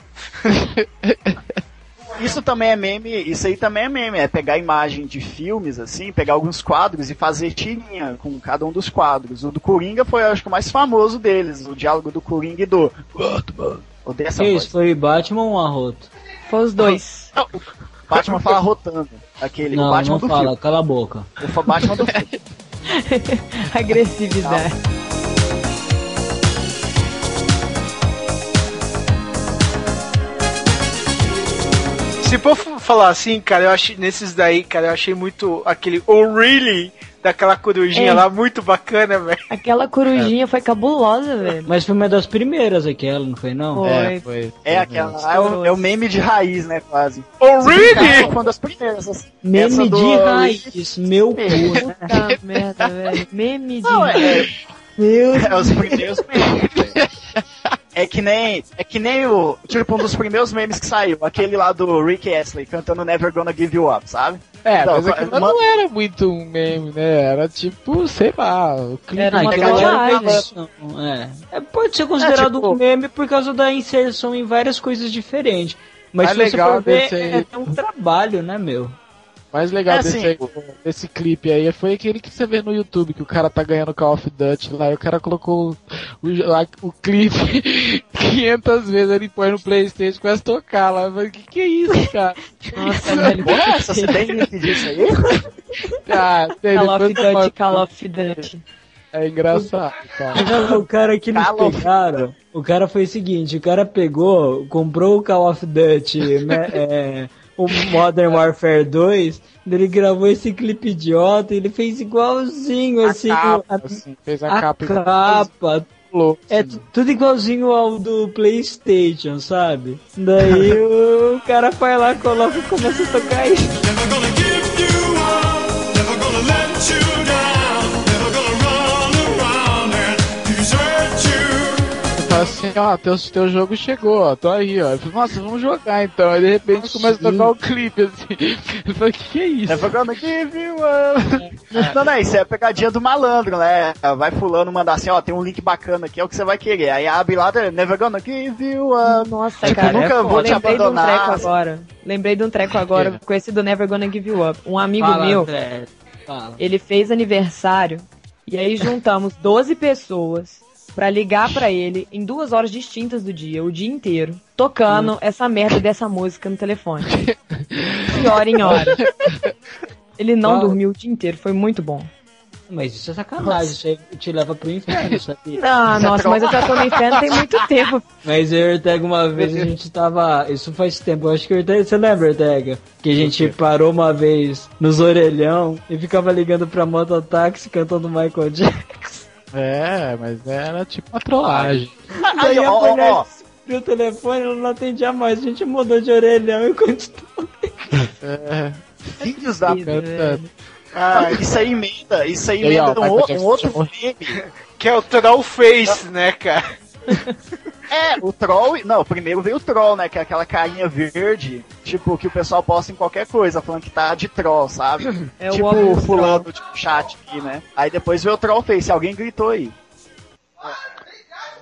Isso também é meme, isso aí também é meme, é pegar imagem de filmes, assim, pegar alguns quadros e fazer tirinha com cada um dos quadros. O do Coringa foi, acho que, o mais famoso deles, o diálogo do Coringa e do Batman. Odeio essa Que voz. isso, foi Batman ou um arroto? Foi os dois. Não, o Batman fala rotando. Aquele, o Não, Batman não do fala, filme. cala a boca. O Batman do filme. Agressividade. Se for falar assim, cara, eu achei nesses daí, cara, eu achei muito aquele Oh Really daquela corujinha É. lá, muito bacana, velho. Aquela corujinha foi cabulosa, velho. Mas foi uma das primeiras aquela, não foi não? Foi. É, foi. É aquela, é o, é o meme de raiz, né, quase. Oh Really? Foi uma das primeiras. assim. Meme do- de raiz, meu cu. Puta merda, velho. Meme de. Não, é, Meu é os primeiros memes. É que nem, é que nem o, tipo, um dos primeiros memes que saiu, aquele lá do Rick Astley cantando Never Gonna Give You Up, sabe? É, Não, mas aquilo uma- não era muito um meme, né? Era tipo, sei lá, o clipe. Era uma é. É, Pode ser considerado tipo- um meme por causa da inserção em várias coisas diferentes. Mas É se você legal for ver, é, é um trabalho, né, meu? O mais legal É, desse, assim, aí- desse clipe aí foi aquele que você vê no YouTube, que o cara tá ganhando Call of Duty lá, e o cara colocou o, o, o clipe 500 vezes, ele põe no Playstation e começa a tocar lá. Eu falei, que que é isso, cara? Nossa, velho. Nossa, você tem link disso aí? Ah, tem, Call of Duty. Call of Duty. É engraçado, cara. Não, o cara que eles Call pegaram, o cara foi o seguinte, o cara pegou, comprou o Call of Duty, né, é, o Modern Warfare 2, ele gravou esse clipe idiota, ele fez igualzinho, assim, a capa, a, assim, fez a, a capa capa, igual, é assim. tu- tudo igualzinho ao do Playstation, sabe? Daí o cara vai lá, coloca e começa a tocar isso. Assim, ó, teu, teu jogo chegou, ó, tô aí, ó. Eu falei, nossa, vamos jogar então. Aí de repente começa a tocar o clipe, assim. Eu falei, que que é isso? É jogando aqui, viu? Não, não, isso é a pegadinha do malandro, né? Vai fulano mandar assim, ó, tem um link bacana aqui, é o que você vai querer. Aí abre lá, never gonna give you up. Nossa, Tipo, cara, nunca eu vou te lembrei de um abandonar. treco agora. Lembrei de um treco agora, conhecido Never Gonna Give You Up. Um amigo Fala, meu, André, fala. ele fez aniversário e aí juntamos 12 pessoas pra ligar pra ele em duas horas distintas do dia, o dia inteiro, tocando essa merda dessa música no telefone. De hora em hora. Ele não Qual? dormiu o dia inteiro, foi muito bom. Mas isso é sacanagem, isso aí te leva pro inferno, sabia? Ah, nossa, mas eu já tô no inferno tem muito tempo. Mas eu e o Ortega uma vez a gente tava. Isso faz tempo, eu acho que o Ortega. Você lembra, Ortega? Que a gente parou uma vez nos orelhão e ficava ligando pra mototáxi cantando Michael Jackson. É, mas era tipo uma trollagem. Aí a ó, ó, mulher ó. viu o telefone, ela não atendia mais. A gente mudou de orelhão e continuou. É, Filhos da cantando. Ah, isso aí emenda, isso aí E aí, ó, emenda um, um outro filme. Que é o Troll Face, né, cara? É, o Troll. Não, primeiro veio o Troll, né? Que é aquela carinha verde, tipo, que o pessoal posta em qualquer coisa, falando que tá de Troll, sabe? É o tipo, óculos fulano, tipo, chat aqui, né? Aí depois veio o Troll Face, alguém gritou aí.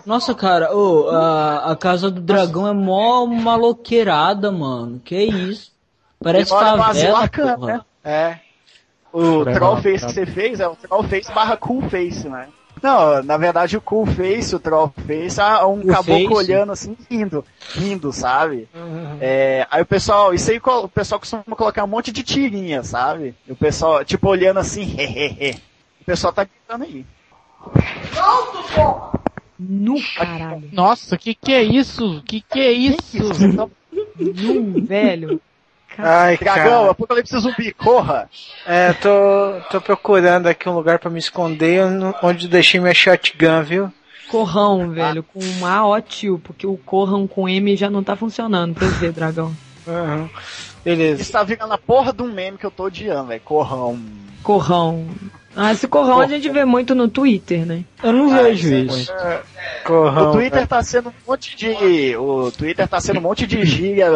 Nossa, cara, ô, a, a Casa do Dragão é mó maloqueirada, mano. Que isso? Parece Demora favela, porra. né? É. O Troll Face que você fez é o Troll Face barra Cool Face, né? Não, na verdade o Cool Face, o Troll Face, é um Cool caboclo Face? olhando assim, rindo, rindo, sabe? É, aí o pessoal, isso aí o pessoal costuma colocar um monte de tirinha, sabe? E o pessoal, tipo, olhando assim, hehehe. O pessoal tá gritando aí. No caralho. Nossa, que que é isso? Que que é isso? No, velho. Ai, Dragão, cara. apocalipse zumbi, corra! É, tô, tô procurando aqui um lugar pra me esconder onde eu deixei minha shotgun, viu? Corrão, velho, com um A ó tio, porque o corrão com M já não tá funcionando pra ver, dragão. Uhum. Beleza. Isso tá virando a porra de um meme que eu tô odiando, velho. Corrão. Corrão. Ah, esse corrão a gente vê muito no Twitter, né? Eu não Ah, vejo isso é isso. Corrão. O Twitter tá sendo um monte de. O Twitter tá sendo um monte de gíria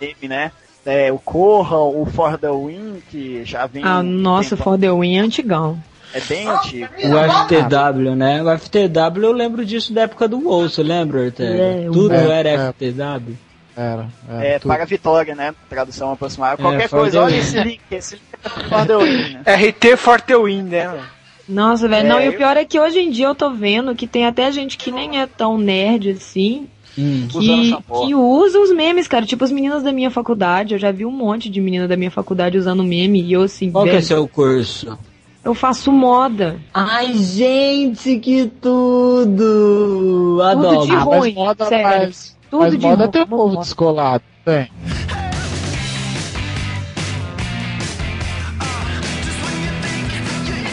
meme, né? É, o Corram, o For the Win, que já vem. Ah, nossa, For the Win é antigão. É bem antigo. O FTW, né? O FTW eu lembro disso da época do WoW, você lembra, Ortega? É, Tudo WoW. era É, é. FTW. Era, era É, tudo. para a vitória, né? Tradução aproximada. Qualquer For coisa, the olha esse link. Esse link é For the Win, né? RT Forte Win, né? Nossa, velho, É, não, e o eu- pior é que hoje em dia eu tô vendo que tem até gente que nem é tão nerd assim, Hum. Que, que usa os memes, cara. Tipo, as meninas da minha faculdade, eu já vi um monte de menina da minha faculdade usando meme e eu assim, Qual que é velho, seu curso? eu faço moda. Ai, gente, que tudo! Adoro. de Ah, mas ruim, moda sério. mais. Tudo mas de moda ruim, tem um povo descolado, tem.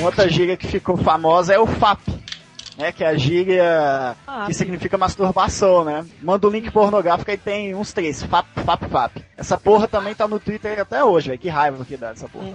Outra gíria que ficou famosa é o FAP. Né, que é a gíria Ah, que significa masturbação, né? Manda um link pornográfico e tem uns três. FAP, FAP, FAP. Essa porra também tá no Twitter até hoje, velho. Que raiva que dá essa porra.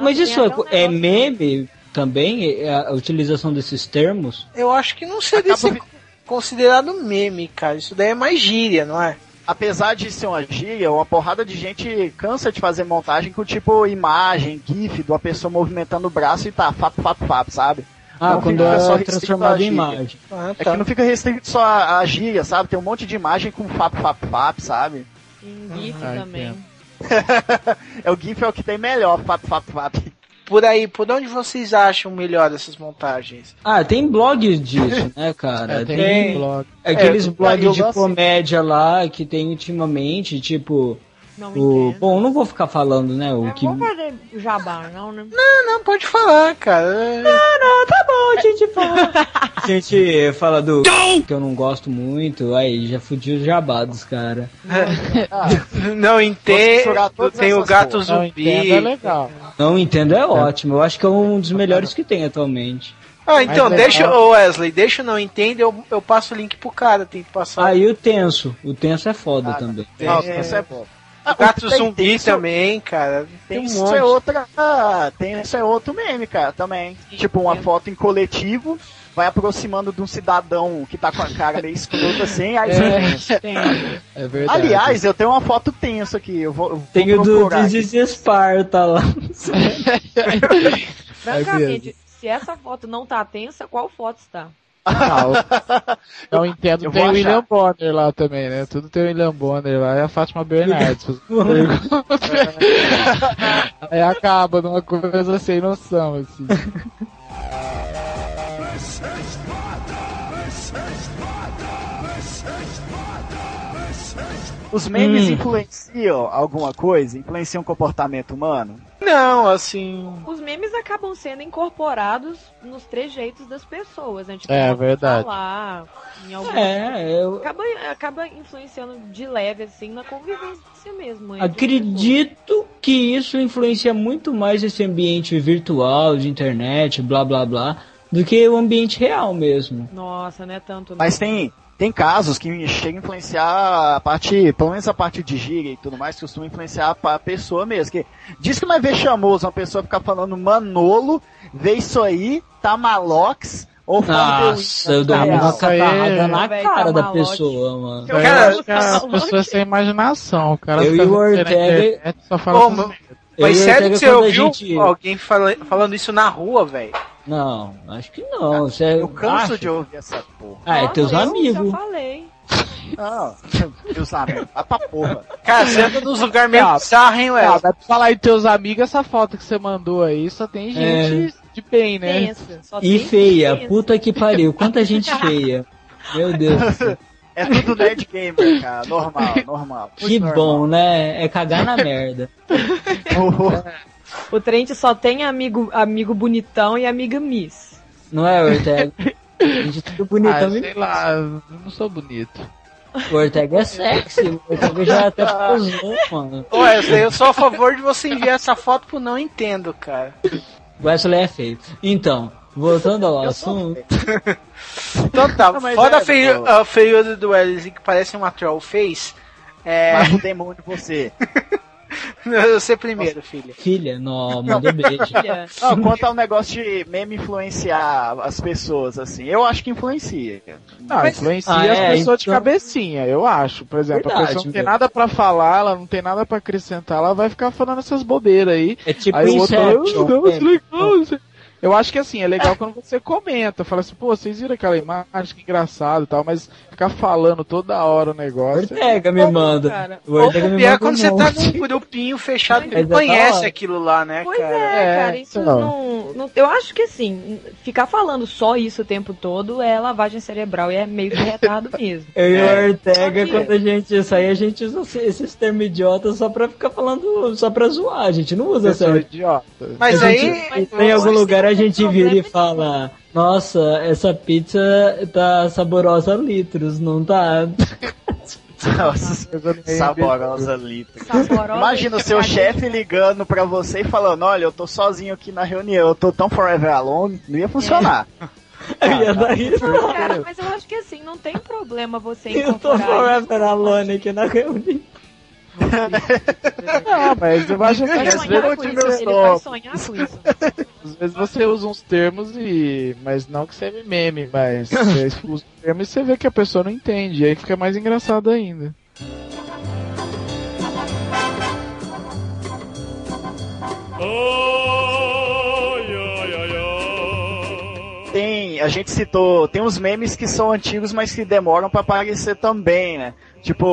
Mas tem isso é, um é meme também? É A utilização desses termos? Eu acho que não seria Acaba considerado meme, cara. Isso daí é mais gíria, não é? apesar de ser uma gíria, uma porrada de gente cansa de fazer montagem com tipo imagem, gif de uma pessoa movimentando o braço e tá, fap, fap, fap, sabe? Ah, Não quando fica só é restrito transformado em imagem. Ah, É que não fica restrito só a, a gíria, sabe? Tem um monte de imagem com fap, fap, fap, sabe? Em GIF Ah, também. é o gif é o que tem melhor, fap, fap, fap. Por aí, por onde vocês acham melhor essas montagens? Ah, tem blogs disso, né, cara? É, tem, tem blog. aqueles É, blogs de comédia lá que tem ultimamente, tipo. Não O, bom, não vou ficar falando, né? O Eu que. Não vou fazer jabá, não, né? Não, não, pode falar, cara. Não, tá bom, a gente fala. A gente fala do. que eu não gosto muito, aí já fudiu os jabados, cara. Não entendo. Tem o gato porra. Não zumbi. entendo, é legal. Não entendo, é ótimo. Eu acho que é um dos melhores que tem atualmente. Ah, então, Mas é deixa, legal. Wesley, deixa eu não entender, eu, eu passo o link pro cara, tem que passar. Aí o tenso. O tenso é foda Ah, também. Nossa, esse é bom. O gato Tem- zumbi tem também, cara. Tem, Tem um isso monte. é outra. Tem isso é outro meme, cara, também. Tipo, uma foto em coletivo, vai aproximando de um cidadão que tá com a cara meio escrota assim, aí você Tem. É verdade. Aliás, eu tenho uma foto tensa aqui. Eu vou, eu vou Tem o do procurar aqui. This is Sparta lá. Francamente, se essa foto não tá tensa, qual foto está? Ah, eu entendo, Eu tem o. William Bonner lá também, né? Tudo tem o William Bonner lá e a Fátima Bernardes. Aí acaba numa coisa sem noção, assim. Os memes Hum. influenciam alguma coisa? Influenciam o comportamento humano? Não, assim. Os memes acabam sendo incorporados nos trejeitos das pessoas, né? Tipo, É, de verdade. Falar, em algum É, eu acaba, acaba influenciando de leve, assim, na convivência mesmo. acredito que isso influencia muito mais esse ambiente virtual, de internet, blá blá blá, do que o ambiente real mesmo. Nossa, não é tanto. Mas tem, tem casos que chegam a influenciar a parte, pelo menos a parte de gíria e tudo mais, costuma influenciar a pessoa mesmo. Que diz que não é vexamoso uma pessoa ficar falando Manolo, vê isso aí, tá malox, ou fala Nossa, eu dou uma aí- catarrada na Véi, cara tá da malote. pessoa, mano. Cara, que as pessoas têm imaginação. Cara Eu e o Ortega- internet, só fala Ô, Eu Mas sério que você ouviu gente- alguém fala- falando isso na rua, velho? Não, acho que não. Você Eu canso acha? de ouvir essa porra. Ah, é Nossa, teus eu amigos. Já falei. Não, meus amigos, vai pra porra. Cara, você anda nos lugares meio bizarros, hein, Well? vai falar em teus amigos, essa foto que você mandou aí, só tem gente de bem, né? Pensa. Só E tem feia, pensa. puta que pariu. Quanta gente feia. Meu Deus. do céu. É tudo nerd gamer, cara. Normal, normal. Que Muito normal. bom, né? É cagar na merda. O Trent só tem amigo, amigo bonitão e amiga Miss. Não é, Ortega? A gente é tudo Ah, bonitão. sei lá, eu não sou bonito. o Ortega é sexy. O Ortega já até posou, mano. Wesley, eu sou a favor de você enviar essa foto pro Não Entendo, cara. O Wesley é feio. Então, voltando ao assunto. Então tá, Não, mas foda é, a feio- pô. a feiura do Wesley, que parece uma troll face. É, Mas o demônio você. você primeiro, filha. Filha, não, manda beijo. Filha, Não, quanto ao negócio de meme influenciar as pessoas, assim, eu acho que influencia. Não, influencia Ah, as é, pessoas de então- cabecinha, eu acho. Por exemplo, a Verdade, pessoa não tem nada pra falar, ela não tem nada pra acrescentar, ela vai ficar falando essas bobeiras aí. É tipo aí o outro. "Ah, não, É, é legal, é-" Eu acho que assim, é legal quando você comenta, fala assim, pô, vocês viram aquela imagem, que engraçado e tal, mas ficar falando toda hora o negócio. Ortega me manda. cara. O Ortega me pior manda quando um você tá monte. num grupinho fechado não é conhece aquilo lá, né, Pois cara? é, É, cara, isso então. não, não- Eu acho que assim, ficar falando só isso o tempo todo é lavagem cerebral e é meio que retado mesmo. Eu e É. o Ortega, quando a gente sai, a gente usa esses termos idiotas só pra ficar falando, só pra zoar. A gente não usa sério. idiota. Mas aí. gente- Mas em algum lugar não a gente vira e fala: Nossa, essa pizza tá saborosa a litros, não tá? Nossa, saborosa. Saborosa Imagina o e seu chefe ligando pra você e falando, olha, eu tô sozinho aqui na reunião, eu tô tão forever alone, não ia funcionar. Eu ia dar isso. Não, cara, mas eu acho que assim, não tem problema você Eu tô incorporar forever alone aqui na reunião. Não, mas eu acho que às vezes, com meu isso, ele vai sonhar com isso. às vezes você usa uns termos e. Mas não que você me meme, mas você usa os termos e você vê que a pessoa não entende, aí fica mais engraçado ainda. Tem, a gente citou, tem uns memes que são antigos, mas que demoram pra aparecer também, né? Tipo,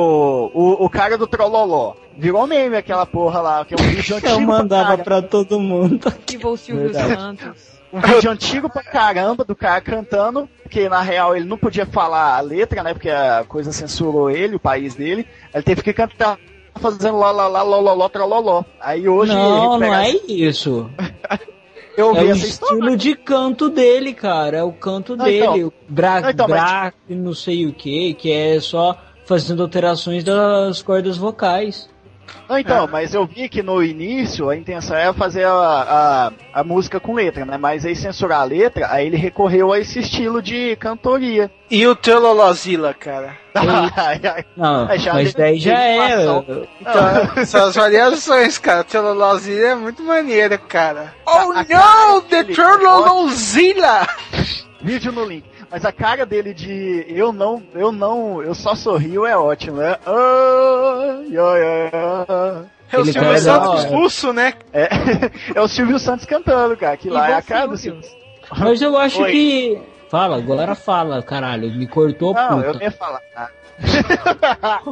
o, o cara do Trololó. Virou meme aquela porra lá, que é um vídeo antigo. Eu mandava pra, pra todo mundo. Ativa o Silvio. Santos. um vídeo antigo pra caramba do cara cantando, porque na real ele não podia falar a letra, né? Porque a coisa censurou ele, o país dele. Ele teve que cantar fazendo lá lá lá lololó trololó. Aí hoje Não, ele não pega- é isso. eu É vi o essa história. estilo de canto dele, cara. É o canto Não, dele. então. o bra, Não, então, mas- bra, não sei o que, que é só fazendo alterações das cordas vocais. Não, então, mas eu vi que no início a intenção era fazer a, a, a música com letra, né? Mas aí censurar a letra, aí ele recorreu a esse estilo de cantoria. E o Telolozilla, cara? Ai, ai. Não, já mas daí já é. Então, são as variações, cara. Telolozilla é muito maneiro, cara. Oh a no, cara the Telolozilla! Vídeo no link. Mas a cara dele de eu não, eu não, eu só sorrio é ótimo, né? Ai, ai, ai. É o Silvio Santos russo, né? É, é o Silvio Santos cantando, cara. Que lá é a cara do Silvio. Mas eu acho Oi. que. Fala, agora fala, caralho. Me cortou, Não, puta. eu ia falar.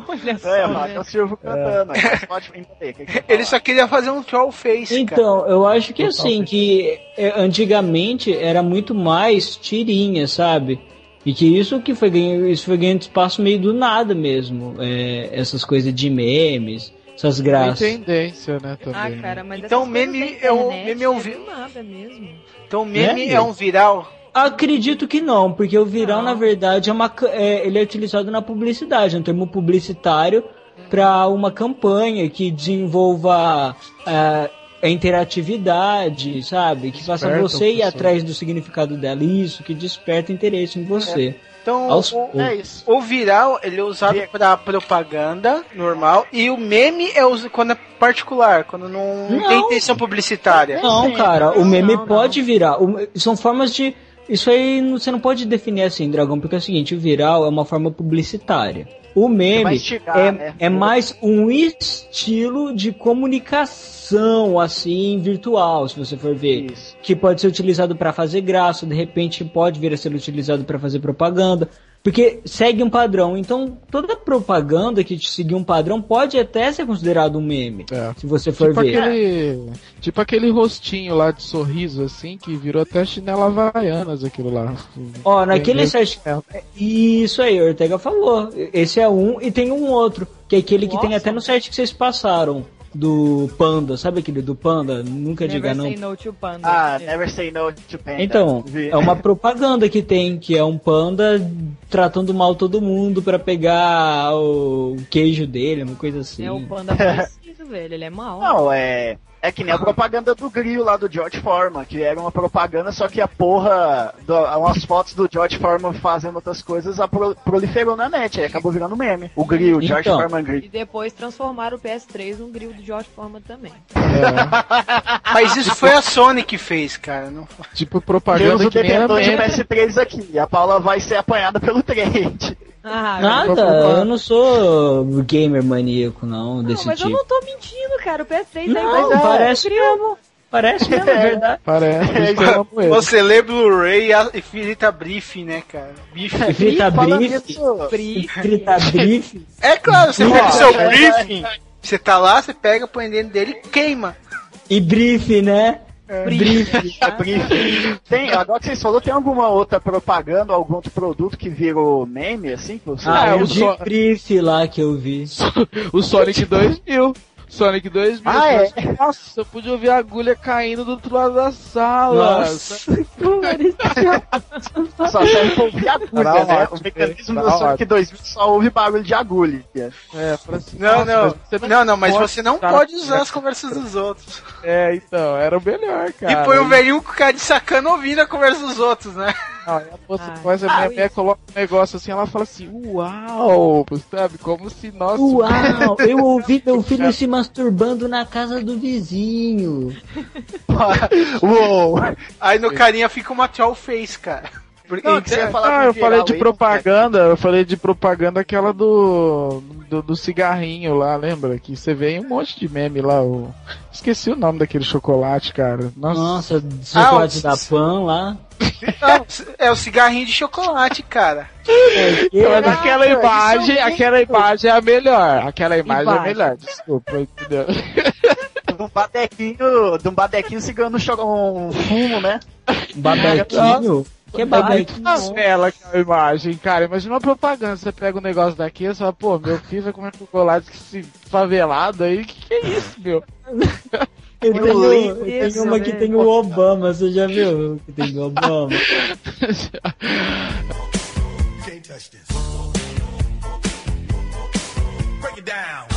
Olha só. É, que é o Silvio cantando. Mas pode entender. o que que você Ele só queria fazer um troll face, cara. Então, eu acho que assim, que é, antigamente era muito mais tirinha, sabe? E que isso que foi ganhando, isso foi ganhando espaço meio do nada mesmo. É, essas coisas de memes, essas Tem graças. tendência, né, Ah, também. cara, mas Então, coisas meme é o- internet meme é um é vi- nada mesmo. Então o meme Né? é um viral. Acredito que não, porque o viral, Não. na verdade, é uma, ca- é, ele é utilizado na publicidade, é um termo publicitário para uma campanha que desenvolva é, a interatividade, sabe? Que faça Desperta você ir atrás do significado dela, isso, que desperta interesse em você. Então Aos o. É isso. o viral ele é usado pra propaganda normal e o meme é usado quando é particular, quando não, Não. tem intenção publicitária. Não, cara, o não, meme não, pode virar. O- são formas de. Isso aí você não pode definir assim, Dragão, porque é o seguinte: o viral é uma forma publicitária. O meme estigar, é, né? é mais um estilo de comunicação, assim, virtual, se você for ver. Isso. Que pode ser utilizado para fazer graça, de repente pode vir a ser utilizado para fazer propaganda. Porque segue um padrão. Então, toda propaganda que te seguir um padrão pode até ser considerado um meme. É. Se você for Tipo ver. aquele, tipo aquele rostinho lá de sorriso, assim, que virou até chinela havaianas aquilo lá. Ó, naquele site. Isso aí, Ortega falou. Esse é um e tem um outro, que é aquele que tem Nossa. até no site que vocês passaram. Do Panda, sabe aquele do Panda? Nunca diga Never não. say no to panda. Ah, É. never say no to panda. Então, é uma propaganda que tem, que é um panda tratando mal todo mundo pra pegar o queijo dele, uma coisa assim. É o panda parecido, velho. Ele é mau. Não, é. É que nem a propaganda do grill lá do George Foreman, que era uma propaganda, só que a porra, do, umas fotos do George Foreman fazendo outras coisas, a pro- proliferou na net, aí acabou virando meme. O grill, George Então. Foreman grill. E depois transformaram o PS3 num grill do George Foreman também. Mas isso foi a Sony que fez, cara. Não. Tipo propaganda o que nem era detentor de meme. PS3 aqui, e a Paula vai ser apanhada pelo trade. Ah, Nada, eu não sou gamer maníaco, não, não, desse mas eu tipo. não tô mentindo, cara. O PS3 Não, aí vai parece mesmo. Parece mesmo, é verdade. Parece, amo ele. Você lê Blu-ray e a- frita brief, né, cara? Bife. Frita Fala brief, frita brief. É claro, você pega o seu briefing, você tá lá, você pega, põe dentro dele e queima. E brief, né? Brief. É brief. Tem, agora que vocês falaram, tem alguma outra propaganda, algum outro produto que virou meme, assim? Que você Ah, é, o de só- brief lá que eu vi. O Sonic 2000. Sonic 2000. Ah, é? Nossa, eu pude ouvir a agulha caindo do outro lado da sala. Nossa. Só serve pra ouvir agulha, Tá né? ótimo, O mecanismo tá do Sonic ótimo. 2000 só ouve barulho de agulha. É, pra Não, Nossa, não. Não, não, mas pode você não usar- pode usar as conversas dos outros. É, então, era o melhor, cara. E põe o velhinho com cara de sacana ouvindo a conversa dos outros, né? Não, a moça Ah, faz a minha mulher, coloca um negócio assim, ela fala assim, uau, sabe? Como se nós. Uau, eu ouvi meu filho se masturbando na casa do vizinho. Uou! Aí no carinha fica uma troll face, cara. Porque Não, que você ia falar Ah, eu falei de aí, propaganda, eu falei de propaganda aquela do, do, do cigarrinho lá, lembra? Que você vê um monte de meme lá, o... esqueci o nome daquele chocolate, cara. Nossa, Nossa, chocolate Ah, o- da Pan lá. Não, é o cigarrinho de chocolate, cara. Mas aquela imagem, isso é aquela imagem é a melhor. Aquela imagem é a Imagem. melhor, desculpa, entendeu? De um badequinho, de um badequinho segurando cho- um fumo, né? Babequinho. Que É muito novela aquela imagem, cara. Imagina uma propaganda, você pega um negócio daqui e você fala, pô, meu filho vai comer chocolate que se favelado aí, que que é isso, meu? Eu tenho, eu tenho uma que né? tem o Obama, você já viu que tem o Obama? Can't touch this. Break it down.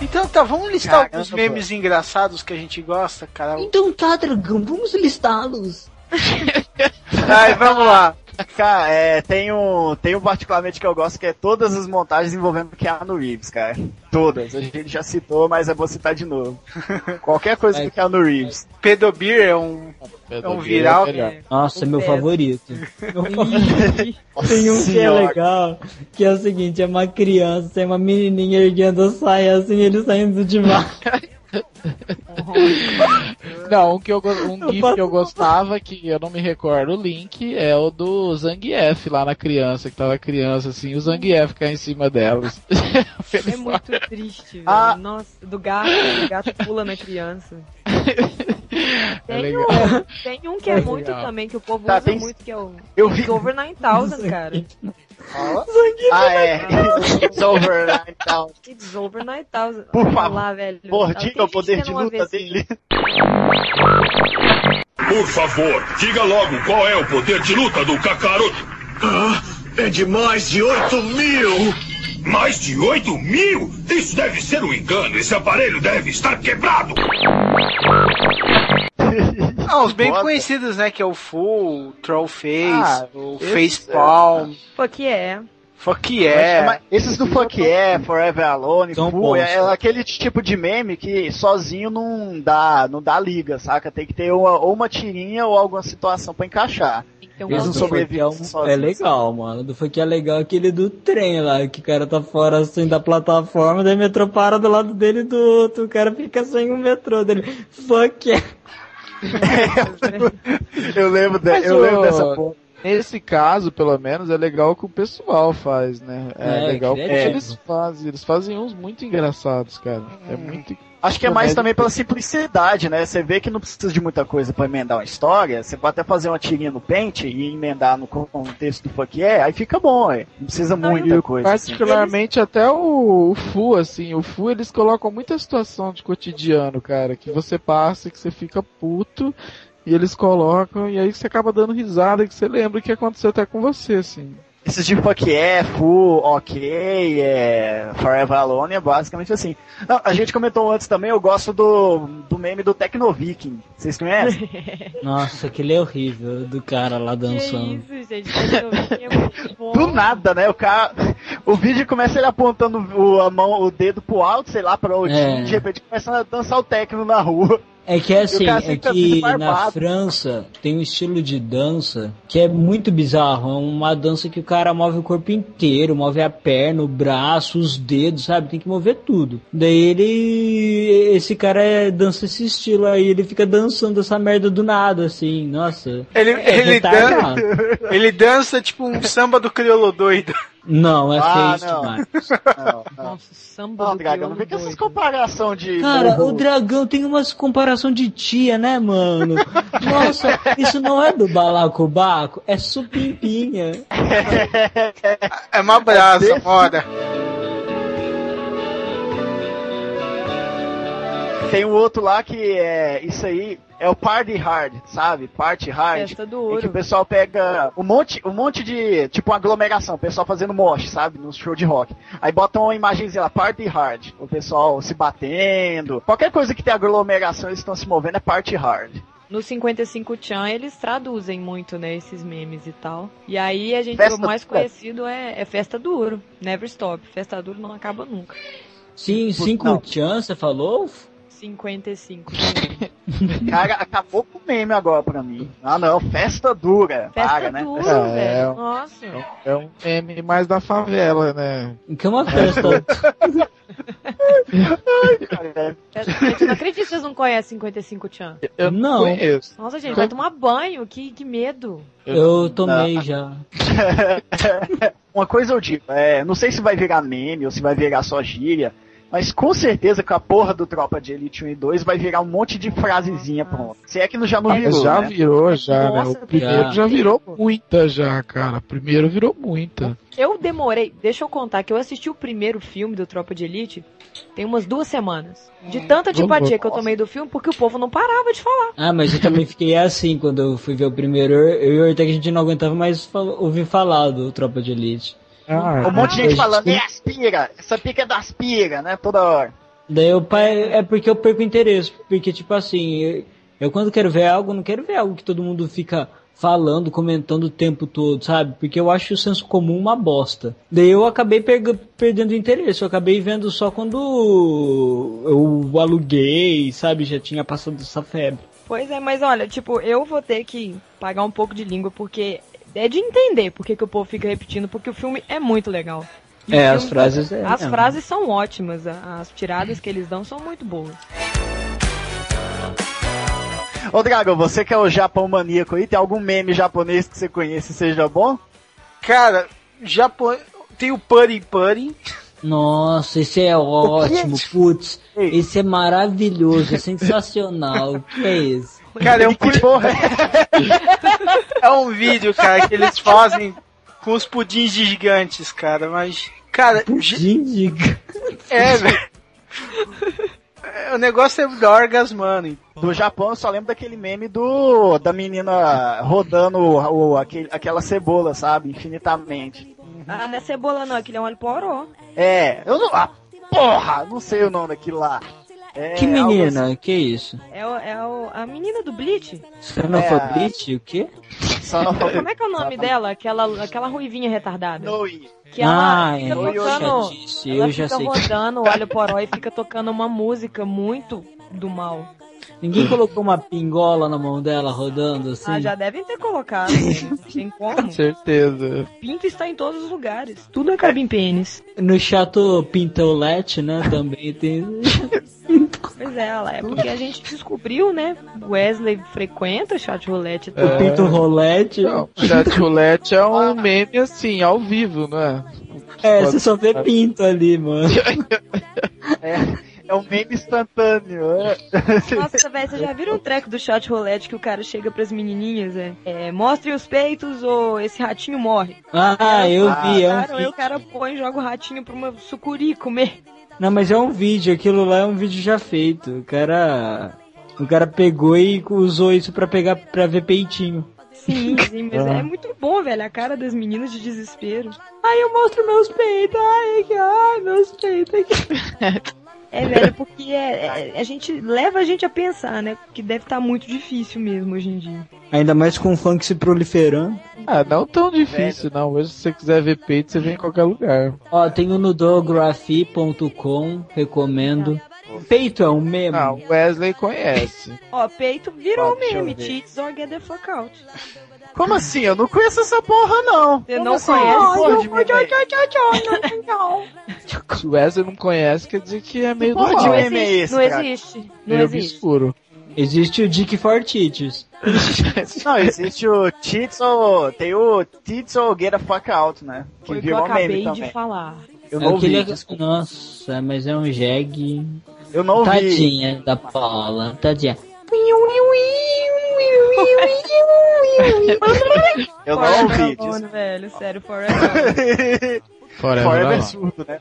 Então tá, vamos listar Caramba, alguns memes engraçados que a gente gosta, cara. Então tá, dragão, vamos listá-los. Ai, vamos lá. Cara, é, tem um, tem um particularmente que eu gosto que é todas as montagens envolvendo Keanu Reeves, cara. Todas. A gente já citou, mas é bom citar de novo. Qualquer coisa do Keanu Reeves. Pedobir é um, é um viral. Nossa, O meu favorito. Meu favorito. Tem um que é legal, que é o seguinte, é uma criança, tem uma menininha erguendo a saia assim, ele saindo de mar. Não, um, que eu, um GIF que eu gostava, que eu não me recordo o link, é o do Zangief lá na criança, que tava criança, assim, o Zangief cai em cima delas. É muito triste, velho. Ah. Nossa, do gato, o gato pula na criança. É Tem, legal. um, tem um que é É muito legal. também, que o povo Tá, usa tem- muito, que é o Eu Over 9000, cara. Ah, é. It's over, né, então. It's Over 9000. Por favor. lá, velho. Por diga o poder de luta vez dele. Por favor, diga logo qual é o poder de luta do Kakaroto. Ah, é de mais de 8 mil! Mais de 8 mil? Isso deve ser um engano. Esse aparelho deve estar quebrado. Ah, os bem Bota. conhecidos, né? Que é o Full, Troll Face, Ah, o Face Palm, Pô, que é. Fuck Mas- yeah. mas Esses do Fuck Yeah, Forever Alone, São Full, bons, é, é aquele tipo de meme que sozinho não dá, não dá liga, saca? Tem que ter uma, ou uma tirinha ou alguma situação pra encaixar. Tem que ter um Eles não sobrevivem é, um- é legal, mano. Do Funk é legal aquele do trem lá, que o cara tá fora assim da plataforma, daí o metrô para do lado dele e do outro, o cara fica sem o metrô dele. Fuck yeah. Eu lembro, de, eu o- lembro dessa porra. Nesse caso, pelo menos, é legal que o pessoal faz, né? É, É, legal que criativo. eles fazem. Eles fazem uns muito engraçados, cara. É muito. Acho que é mais também pela simplicidade, né? Você vê que não precisa de muita coisa pra emendar uma história. Você pode até fazer uma tirinha no pente e emendar no contexto do fuck yeah, aí fica bom, é. Não precisa muita coisa. assim. Particularmente até o, o Fu, assim, o Fu eles colocam muita situação de cotidiano, cara, que você passa, que você fica puto, e eles colocam, e aí você acaba dando risada, que você lembra o que aconteceu até com você, assim. Esses de fuck yeah, full, ok, é, Forever Alone é basicamente assim. Não, a gente comentou antes também, eu gosto do, do meme do Tecnoviking. Vocês conhecem? Nossa, aquele é horrível, do cara lá Que dançando. isso, gente. Tecnoviking é muito bom. Do nada, né? O cara. O vídeo começa ele apontando o, a mão, o dedo pro alto, sei lá, pra onde, É. de repente começa a dançar o techno na rua. É que é assim, é que na barbado. França tem um estilo de dança que é muito bizarro. É uma dança que o cara move o corpo inteiro, move a perna, o braço, os dedos, sabe? Tem que mover tudo. Daí ele. Esse cara é- dança esse estilo aí, ele fica dançando essa merda do nada, assim. Nossa. Ele, é ele, dança, ele dança tipo um samba do crioulo doido. Não, é Ah, feio não. demais. Não, não. Nossa, samba Não, do Dragão, não vem com essas doido. comparações de. Cara, o dragão tem umas comparação de tia, né, mano? Nossa, isso não é do balacobaco, é supimpinha. É uma brasa, moda. Tem um outro lá que é. Isso aí é o Party Hard, sabe? Party Hard. Festa do Em que ouro. o pessoal pega um monte, um monte de. Tipo uma aglomeração, o pessoal fazendo mosh, sabe? No show de rock. Aí botam uma imagenzinha lá, Party Hard. O pessoal se batendo. Qualquer coisa que tem aglomeração, eles estão se movendo é Party Hard. No 55 Chan eles traduzem muito, né, esses memes e tal. E aí a gente, Festa o mais do- conhecido é, é Festa do Ouro. Never Stop. Festa do Ouro não acaba nunca. Sim, cinco Não. tchan, você falou? 55. Cara, acabou com o meme agora pra mim. Ah não, festa dura. Festa Para, né? duro, É, velho. é. Nossa. É um meme mais da favela, né? Que é uma festa. Gente, eu não acredito que vocês não conhecem 55 Chan. Eu Não. conheço. Nossa, gente, vai tomar banho. Que, que medo. Eu tomei já. Uma coisa eu digo, é, não sei se vai virar meme ou se vai virar só gíria, mas com certeza que a porra do Tropa de Elite 1 e 2 vai virar um monte de frasezinha pronta. Se é que não já não virou, já né? virou, já, né? Nossa, O primeiro já. virou muita, já, cara. O primeiro virou muita. Eu demorei, deixa eu contar, que eu assisti o primeiro filme do Tropa de Elite tem umas duas semanas. De tanta antipatia que eu tomei do filme, porque o povo não parava de falar. Ah, mas eu também fiquei assim quando eu fui ver o primeiro. Eu e o Ortega a gente não aguentava mais ouvir falar do Tropa de Elite. Ah, Um monte de gente falando, é aspira, essa pica é da aspira, né? Toda hora. Daí eu pa- é porque eu perco interesse. Porque, tipo assim, eu, eu quando quero ver algo, não quero ver algo que todo mundo fica falando, comentando o tempo todo, sabe? Porque eu acho o senso comum uma bosta. Daí eu acabei perdendo interesse. Eu acabei vendo só quando eu aluguei, sabe? Já tinha passado essa febre. Pois é, mas olha, tipo, eu vou ter que pagar um pouco de língua, porque é de entender por que, o povo fica repetindo, porque o filme é muito legal. E É, as frases é As mesmo. frases são ótimas, as tiradas que eles dão são muito boas. Ô Dragon, você que é o Japão maníaco aí, tem algum meme japonês que você conhece e seja bom? Cara, Japão. Tem o Putty Putty. Nossa, esse é ótimo, putz. Esse é maravilhoso, é sensacional. O que é esse? Cara, é um, é um vídeo, cara, que eles fazem com os pudins gigantes, cara, mas. Cara, Pudim gigante. é, velho. O negócio é da orgasmando. Do Japão eu só lembro daquele meme do da menina rodando o, o- aquele, aquela cebola, sabe? Infinitamente. Ah, não é cebola não, aquele é um alho poró. É, eu não. Ah, porra! Não sei o nome daquilo lá. É, Que menina? Que isso? É, o, é o, a menina do Bleach. Xenofobite? O quê? assim, Só Como é que é o nome dela? Aquela, aquela ruivinha retardada. Noi. Que ela Ah, fica é, tocando. chatice, ela eu já fica sei rodando o alho poró e fica tocando uma música muito do mal. Ninguém colocou uma pingola na mão dela rodando assim? Ah, já devem ter colocado. né? Tem como. Certeza. Pinto está em todos os lugares. Tudo acaba em pênis. No chato Pintolete, né? Também tem. Pois é, lá é porque a gente descobriu, né? Wesley frequenta chat roulette. e O. Pinto Rolete. Não, chat roulette é um meme assim, ao vivo, não é? É, você só vê pinto ali, mano. É, é um meme instantâneo. é. Nossa, velho, vocês já viram um treco do chat roulette que o cara chega pras menininhas, é? é mostrem os peitos ou esse ratinho morre. Ah, eu vi, é um Cara, aí o cara põe e joga o ratinho pra uma sucuri comer. Não, mas é um vídeo, aquilo lá é um vídeo já feito. O cara. O cara pegou e usou isso pra pegar pra ver peitinho. Sim, sim, mas Ah. é muito bom, velho, a cara das meninas de desespero. Ai, eu mostro meus peitos, ai, que- ai, meus peitos. É, velho, porque é, é- a gente leva a gente a pensar, né? Que deve estar muito difícil mesmo hoje em dia. Ainda mais com o funk se proliferando. Ah, não tão difícil, não. Hoje, se você quiser ver peito, você vem em qualquer lugar. Ó, tem o nudography.com, recomendo. Peito é um meme. Ah, o Wesley conhece. Ó, peito virou eu meme, cheats or get the fuck out. Como assim? Eu não conheço essa porra, não. Você Como não assim? conhece? Porra de meme. Se o Wesley não conhece, quer dizer que é meio do mal. Não meme é existe, esse, não existe, não existe. obscuro. Existe o Dick for Titties. Não, existe o Tits ou. Tem o Tits ou Get a Fuck Out, né? Que Foi o que eu virou meme acabei de também. falar. Eu não Aquele vi, é-. Nossa, mas é um jegue. Eu não vi. Tadinha da Paula, tadinha. Eu não Forever vi. Alone, velho, sério, Forever. Forever Forever é surdo, né?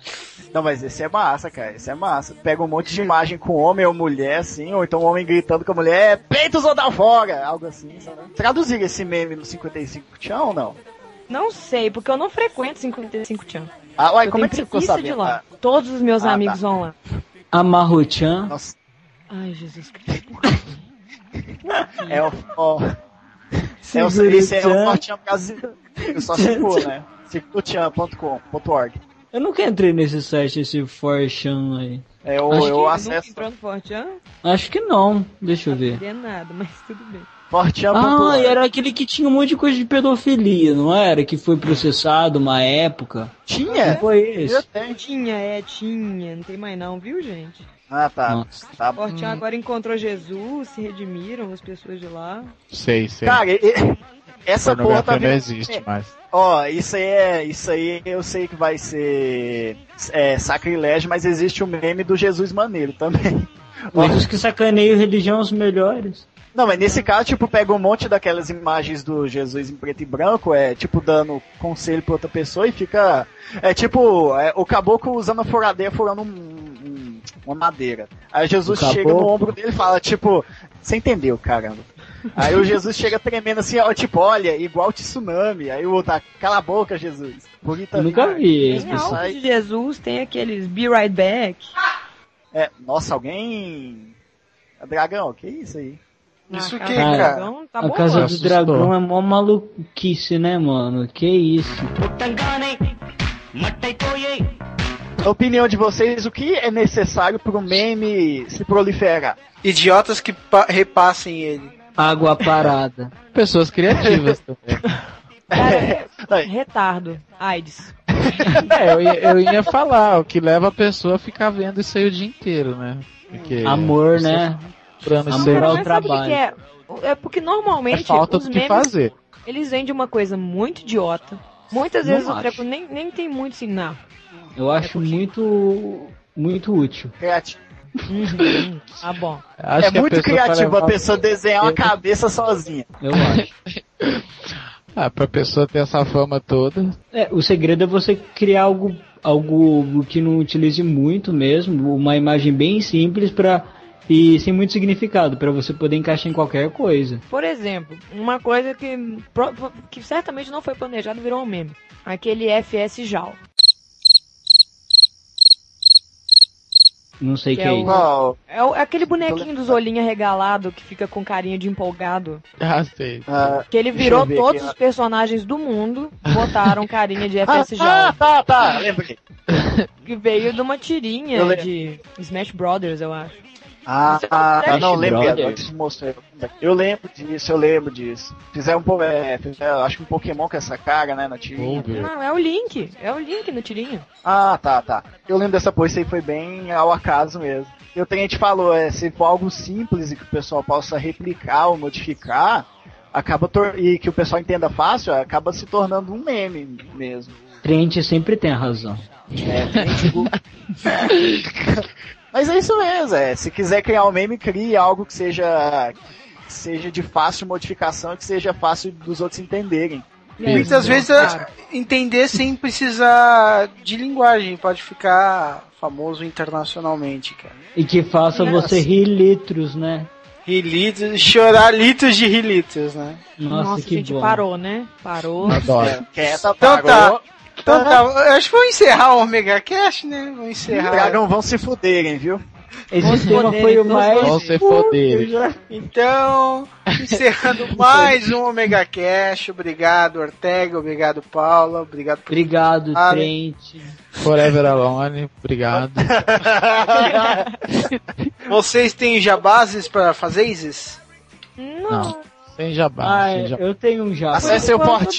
Não, mas esse é massa, cara. Esse é massa. Pega um monte de imagem com homem ou mulher, assim, ou então um homem gritando com a mulher, peitos ou da fora! Algo assim, sabe? Traduzir esse meme no 55 tchau ou não? Não sei, porque eu não frequento 55 Tchan. Ah, uai, Eu como é que você ficou preguiça de sabendo? lá. Todos os meus Ah, amigos tá. vão lá. Amarro-chan. Nossa, Ai, Jesus Cristo. É o. Ó, é o esse é o tchan. Fortran brasileiro. Só se for, né? Segurotchan.com.org. Eu nunca entrei nesse site, esse Forchan aí. É o, Acho eu que Nunca acesso entrou no Fortran? Acho que não. Deixa eu Não ver. entendo nada, mas tudo bem. Fortran.org. Ah, era aquele que tinha um monte de coisa de pedofilia, não era? Que foi processado uma época. Tinha? Não foi esse? Tinha, é, tinha. Não tem mais não, viu, gente? Ah, tá. Nossa. tá. Fortran agora encontrou Jesus, se redimiram as pessoas de lá. Sei, sei. Cara, e- essa porra tá não existe mais. Ó, isso aí é. Isso aí eu sei que vai ser é, sacrilégio, mas existe o meme do Jesus Maneiro também. Mas os que sacaneiam religião os melhores. Não, mas nesse caso, tipo, pega um monte daquelas imagens do Jesus em preto e branco, é tipo dando conselho pra outra pessoa e fica. É tipo, é, o caboclo usando a furadeira furando um- um- uma madeira. Aí Jesus O chega no ombro dele e fala, tipo, você entendeu, caramba. Aí o Jesus chega tremendo assim, ó, tipo, olha, igual tsunami. Aí o outro, ah, cala a boca, Jesus. Bonita nunca vi esse Tem algo de Jesus, tem aqueles Be Right Back. É, nossa, alguém. Dragão, que isso aí? Isso que, cara. cara? Tá a bom, Casa mano. do Dragão é mó maluquice, né, mano? Que isso. Na opinião de vocês, o que é necessário para o meme se proliferar? Idiotas que pa- repassem ele. Água parada. Pessoas criativas também. Cara, retardo. AIDS. É, eu ia, eu ia falar, o que leva a pessoa a ficar vendo isso aí o dia inteiro, né? Porque Amor, né? Sabe o trabalho. que é? É porque normalmente é falta os memes, fazer. eles vendem uma coisa muito idiota. Muitas Não vezes o acho. treco nem, nem tem muito assim, não. Eu acho muito muito útil. Criativo. Uhum. Ah, bom. Acho é que a muito pessoa criativo a pessoa desenhar uma cabeça sozinha. Eu acho. Ah, pra pessoa ter essa fama toda. É, o segredo é você criar algo, algo que não utilize muito mesmo, uma imagem bem simples para e sem muito significado, para você poder encaixar em qualquer coisa. Por exemplo, uma coisa que, que certamente não foi planejado virou um meme. Aquele FS JAL. Não sei Que que é é o- isso. Qual? É, o- é aquele bonequinho dos olhinhos arregalados que fica com carinha de empolgado. Ah, sei. Ah, Que ele virou todos aqui, os personagens do mundo, botaram carinha de ah, FS ah, JAL. tá, tá, lembrei. Que veio de uma tirinha de Smash Brothers, eu acho. Ah, é um ah, não, lembrei agora mostrou. Eu lembro disso, eu lembro disso. Fizeram um pouco, é, fizeram, acho que um Pokémon com essa cara, né, na tirinha. Não, é o Link. É o Link no tirinha. Ah, tá, tá. Eu lembro dessa coisa, isso aí foi bem ao acaso mesmo. E o que a gente falou, é, se for algo simples e que o pessoal possa replicar ou modificar, acaba e que o pessoal entenda fácil, acaba se tornando um meme mesmo. Trent sempre tem a razão. É, digo- Mas é isso mesmo, é. Se quiser criar um meme, crie algo que seja que seja de fácil modificação e que seja fácil dos outros entenderem. Aí, Muitas vezes cara, é, entender sem precisar de linguagem, pode ficar famoso internacionalmente, cara. E que faça Nossa. você rir litros, né? Rir litros, chorar litros de rir litros, né? Nossa, Nossa, que gente, bom. parou, né? Parou. Adoro. Quieta, Então tá. Então tá, eu acho que vamos encerrar o Omega Cash, né? Vamos encerrar. Dragão vão se fuderem, viu? Esse tema foi o mais. Vão se foder. Então, encerrando mais um Omega Cash. Obrigado, Ortega. Obrigado, Paula. Obrigado por Obrigado, Ah, Trent. Forever Alone, obrigado. Vocês têm jabases para fazer isso? Não. Sem jabá, Ah, sem jabá. eu tenho um já. Acesse o enquanto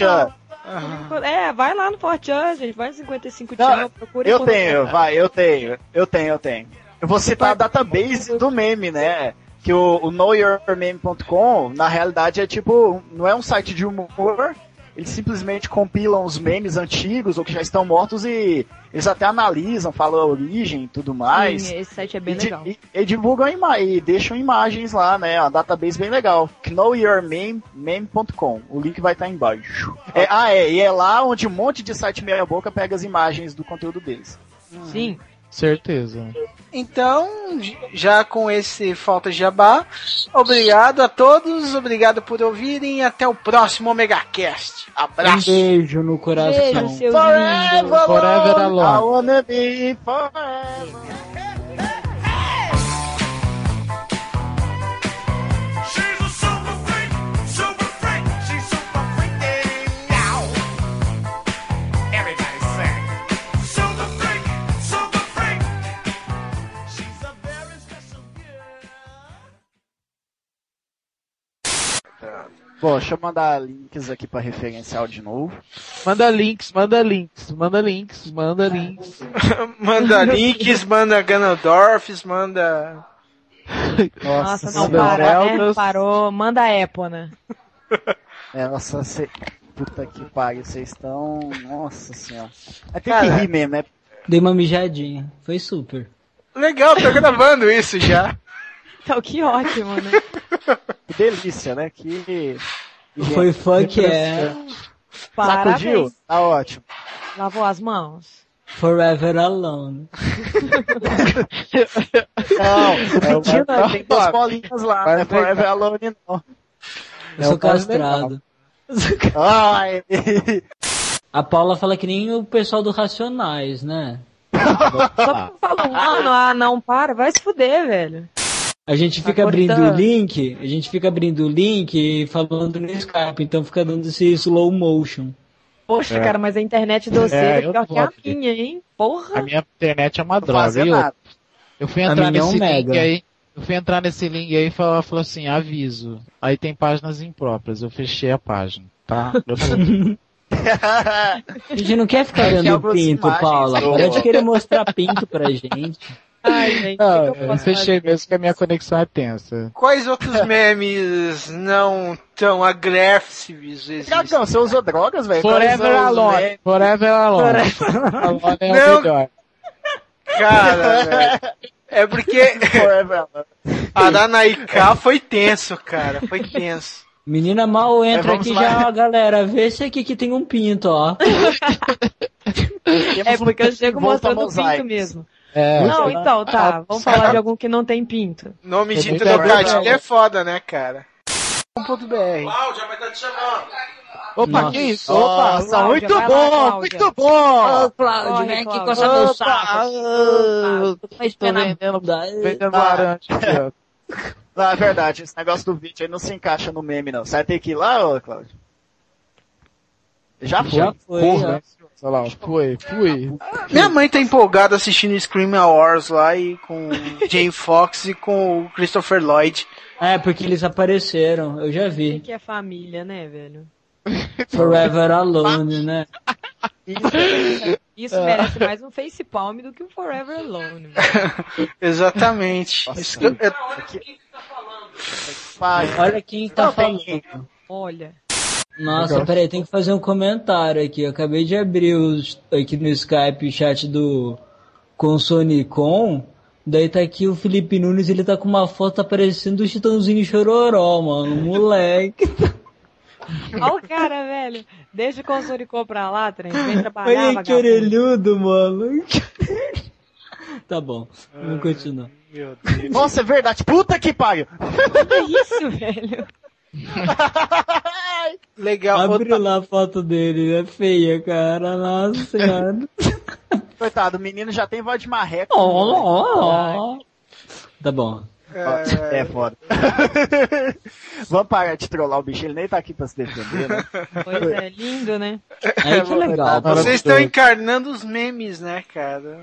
Fortran. É, vai lá no Fortran, gente. Vai no 55 Não, tchau, procura Eu tenho, vai, eu tenho, eu tenho, eu tenho. Eu vou citar a database do meme, né? Que o, o knowyourmeme.com, na realidade, é tipo, não é um site de humor, eles simplesmente compilam os memes antigos ou que já estão mortos e eles até analisam, falam a origem e tudo mais. Sim, esse site é bem e, di- legal. e- e divulgam ima e deixam imagens lá, né? Uma database bem legal. knowyourmeme.com. O link vai estar embaixo. É, ah, é. E é lá onde um monte de site meia boca pega as imagens do conteúdo deles. Sim. Certeza. Então, já com esse falta de jabá, obrigado a todos, obrigado por ouvirem e até o próximo Omega Cast. Um Abraço. beijo no coração. Beijo, Forever. Forever alone, alone. I wanna be forever. Bom, deixa eu mandar links aqui pra referencial de novo. Manda links, manda links, manda links, manda links. manda links, manda Ganondorfs, manda. Nossa, não, manda para, né? Parou. Manda a Apple, né? É, nossa, cê... puta que pariu, vocês estão. Nossa senhora. Mas tem Cara, que rir mesmo, né? Dei uma mijadinha. Foi super. Legal, tô gravando isso já. Então, que ótimo, né? Que delícia, né? Que. Foi fuck é. Sacudiu? Tá ótimo. Lavou as mãos? Forever Alone. Não, o Pidinho não, vai- tem duas bolinhas lá, vai não é. Forever Alone não. Eu É sou o castrado. Ai, A Paula fala que nem o pessoal do Racionais, né? Só porque fala um ano, ah, não, para, vai se fuder, velho. A gente fica abrindo o link, a gente fica abrindo o link e falando no Skype, então fica dando esse slow motion. Poxa, É. cara, mas a internet vocês É, é, pior que a minha, hein? Porra. A minha internet é uma droga. Eu, eu fui entrar é um nesse link mega. aí. Eu fui entrar nesse link aí e falou, falou assim, aviso. Aí tem páginas impróprias. Eu fechei a página, tá? A gente não quer ficar É algumas pinto, imagens Paula. do- Para de querer mostrar pinto pra gente. Ai, gente, Não, que, que eu fechei mesmo que a minha conexão é tensa. Quais outros memes não tão agressivos existem? Cagão, você usou drogas, velho? Forever Quais são os Alone. Forever Alone. Alone é Não. o melhor. Cara, velho. É porque Forever Alone. a da Naika foi tenso, cara. Foi tenso. Menina mal entra vamos aqui lá. já, ó, galera. Vê esse aqui que tem um pinto, ó. É porque eu chego mostrando o pinto mesmo. É. Não, então, tá. Vamos falar de algum que não tem pinto. Nome de Muito trocadilho é foda, né, cara? .br. Cláudia vai estar te chamando. Opa, Nossa. que isso? Nossa, Opa, Cláudia, muito vai lá, bom, Cláudia. muito bom. Ô, Cláudio, vem aqui Cláudio. coçar meu Opa, saco. ah, Tô vendendo, vendendo Ah. laranja aqui, ó. Não, é verdade, esse negócio do vídeo aí não se encaixa no meme, não. Você vai ter que ir lá, ô, Cláudio? Já foi. Já foi, Porra, já. Sei lá, fui, fui. Minha mãe tá empolgada assistindo Scream Wars lá e com Jane Fox e com o Christopher Lloyd. É, porque eles apareceram, eu já vi. que é família, né, velho? Forever Alone, né? Isso merece mais um face palm do que o Forever Alone. velho. Exatamente. Nossa. Isso que eu- eu- Pai. Olha quem tá falando. Olha. Nossa, Legal. peraí, tem que fazer um comentário aqui. Eu acabei de abrir os, aqui no Skype o chat do Consonicon. Daí tá aqui o Felipe Nunes, ele tá com uma foto aparecendo do Chitãozinho Chororó, mano. Moleque. Olha o cara, velho. Deixa o console comprar lá, trem. Vem trabalhar, Olha que vagabundo. orelhudo, mano. tá bom, vamos continuar. Nossa, é verdade. Puta que pariu. Que isso, velho? Legal. Abre outra- lá a foto dele, é feia, cara. Nossa senhora. Coitado, o menino já tem voz de marreco. Oh, oh, oh. Tá bom. É foda. Vamos parar de trollar o bicho, ele nem tá aqui pra se defender, né? Pois é, lindo, né? Aí que legal. Vocês estão encarnando os memes, né, cara?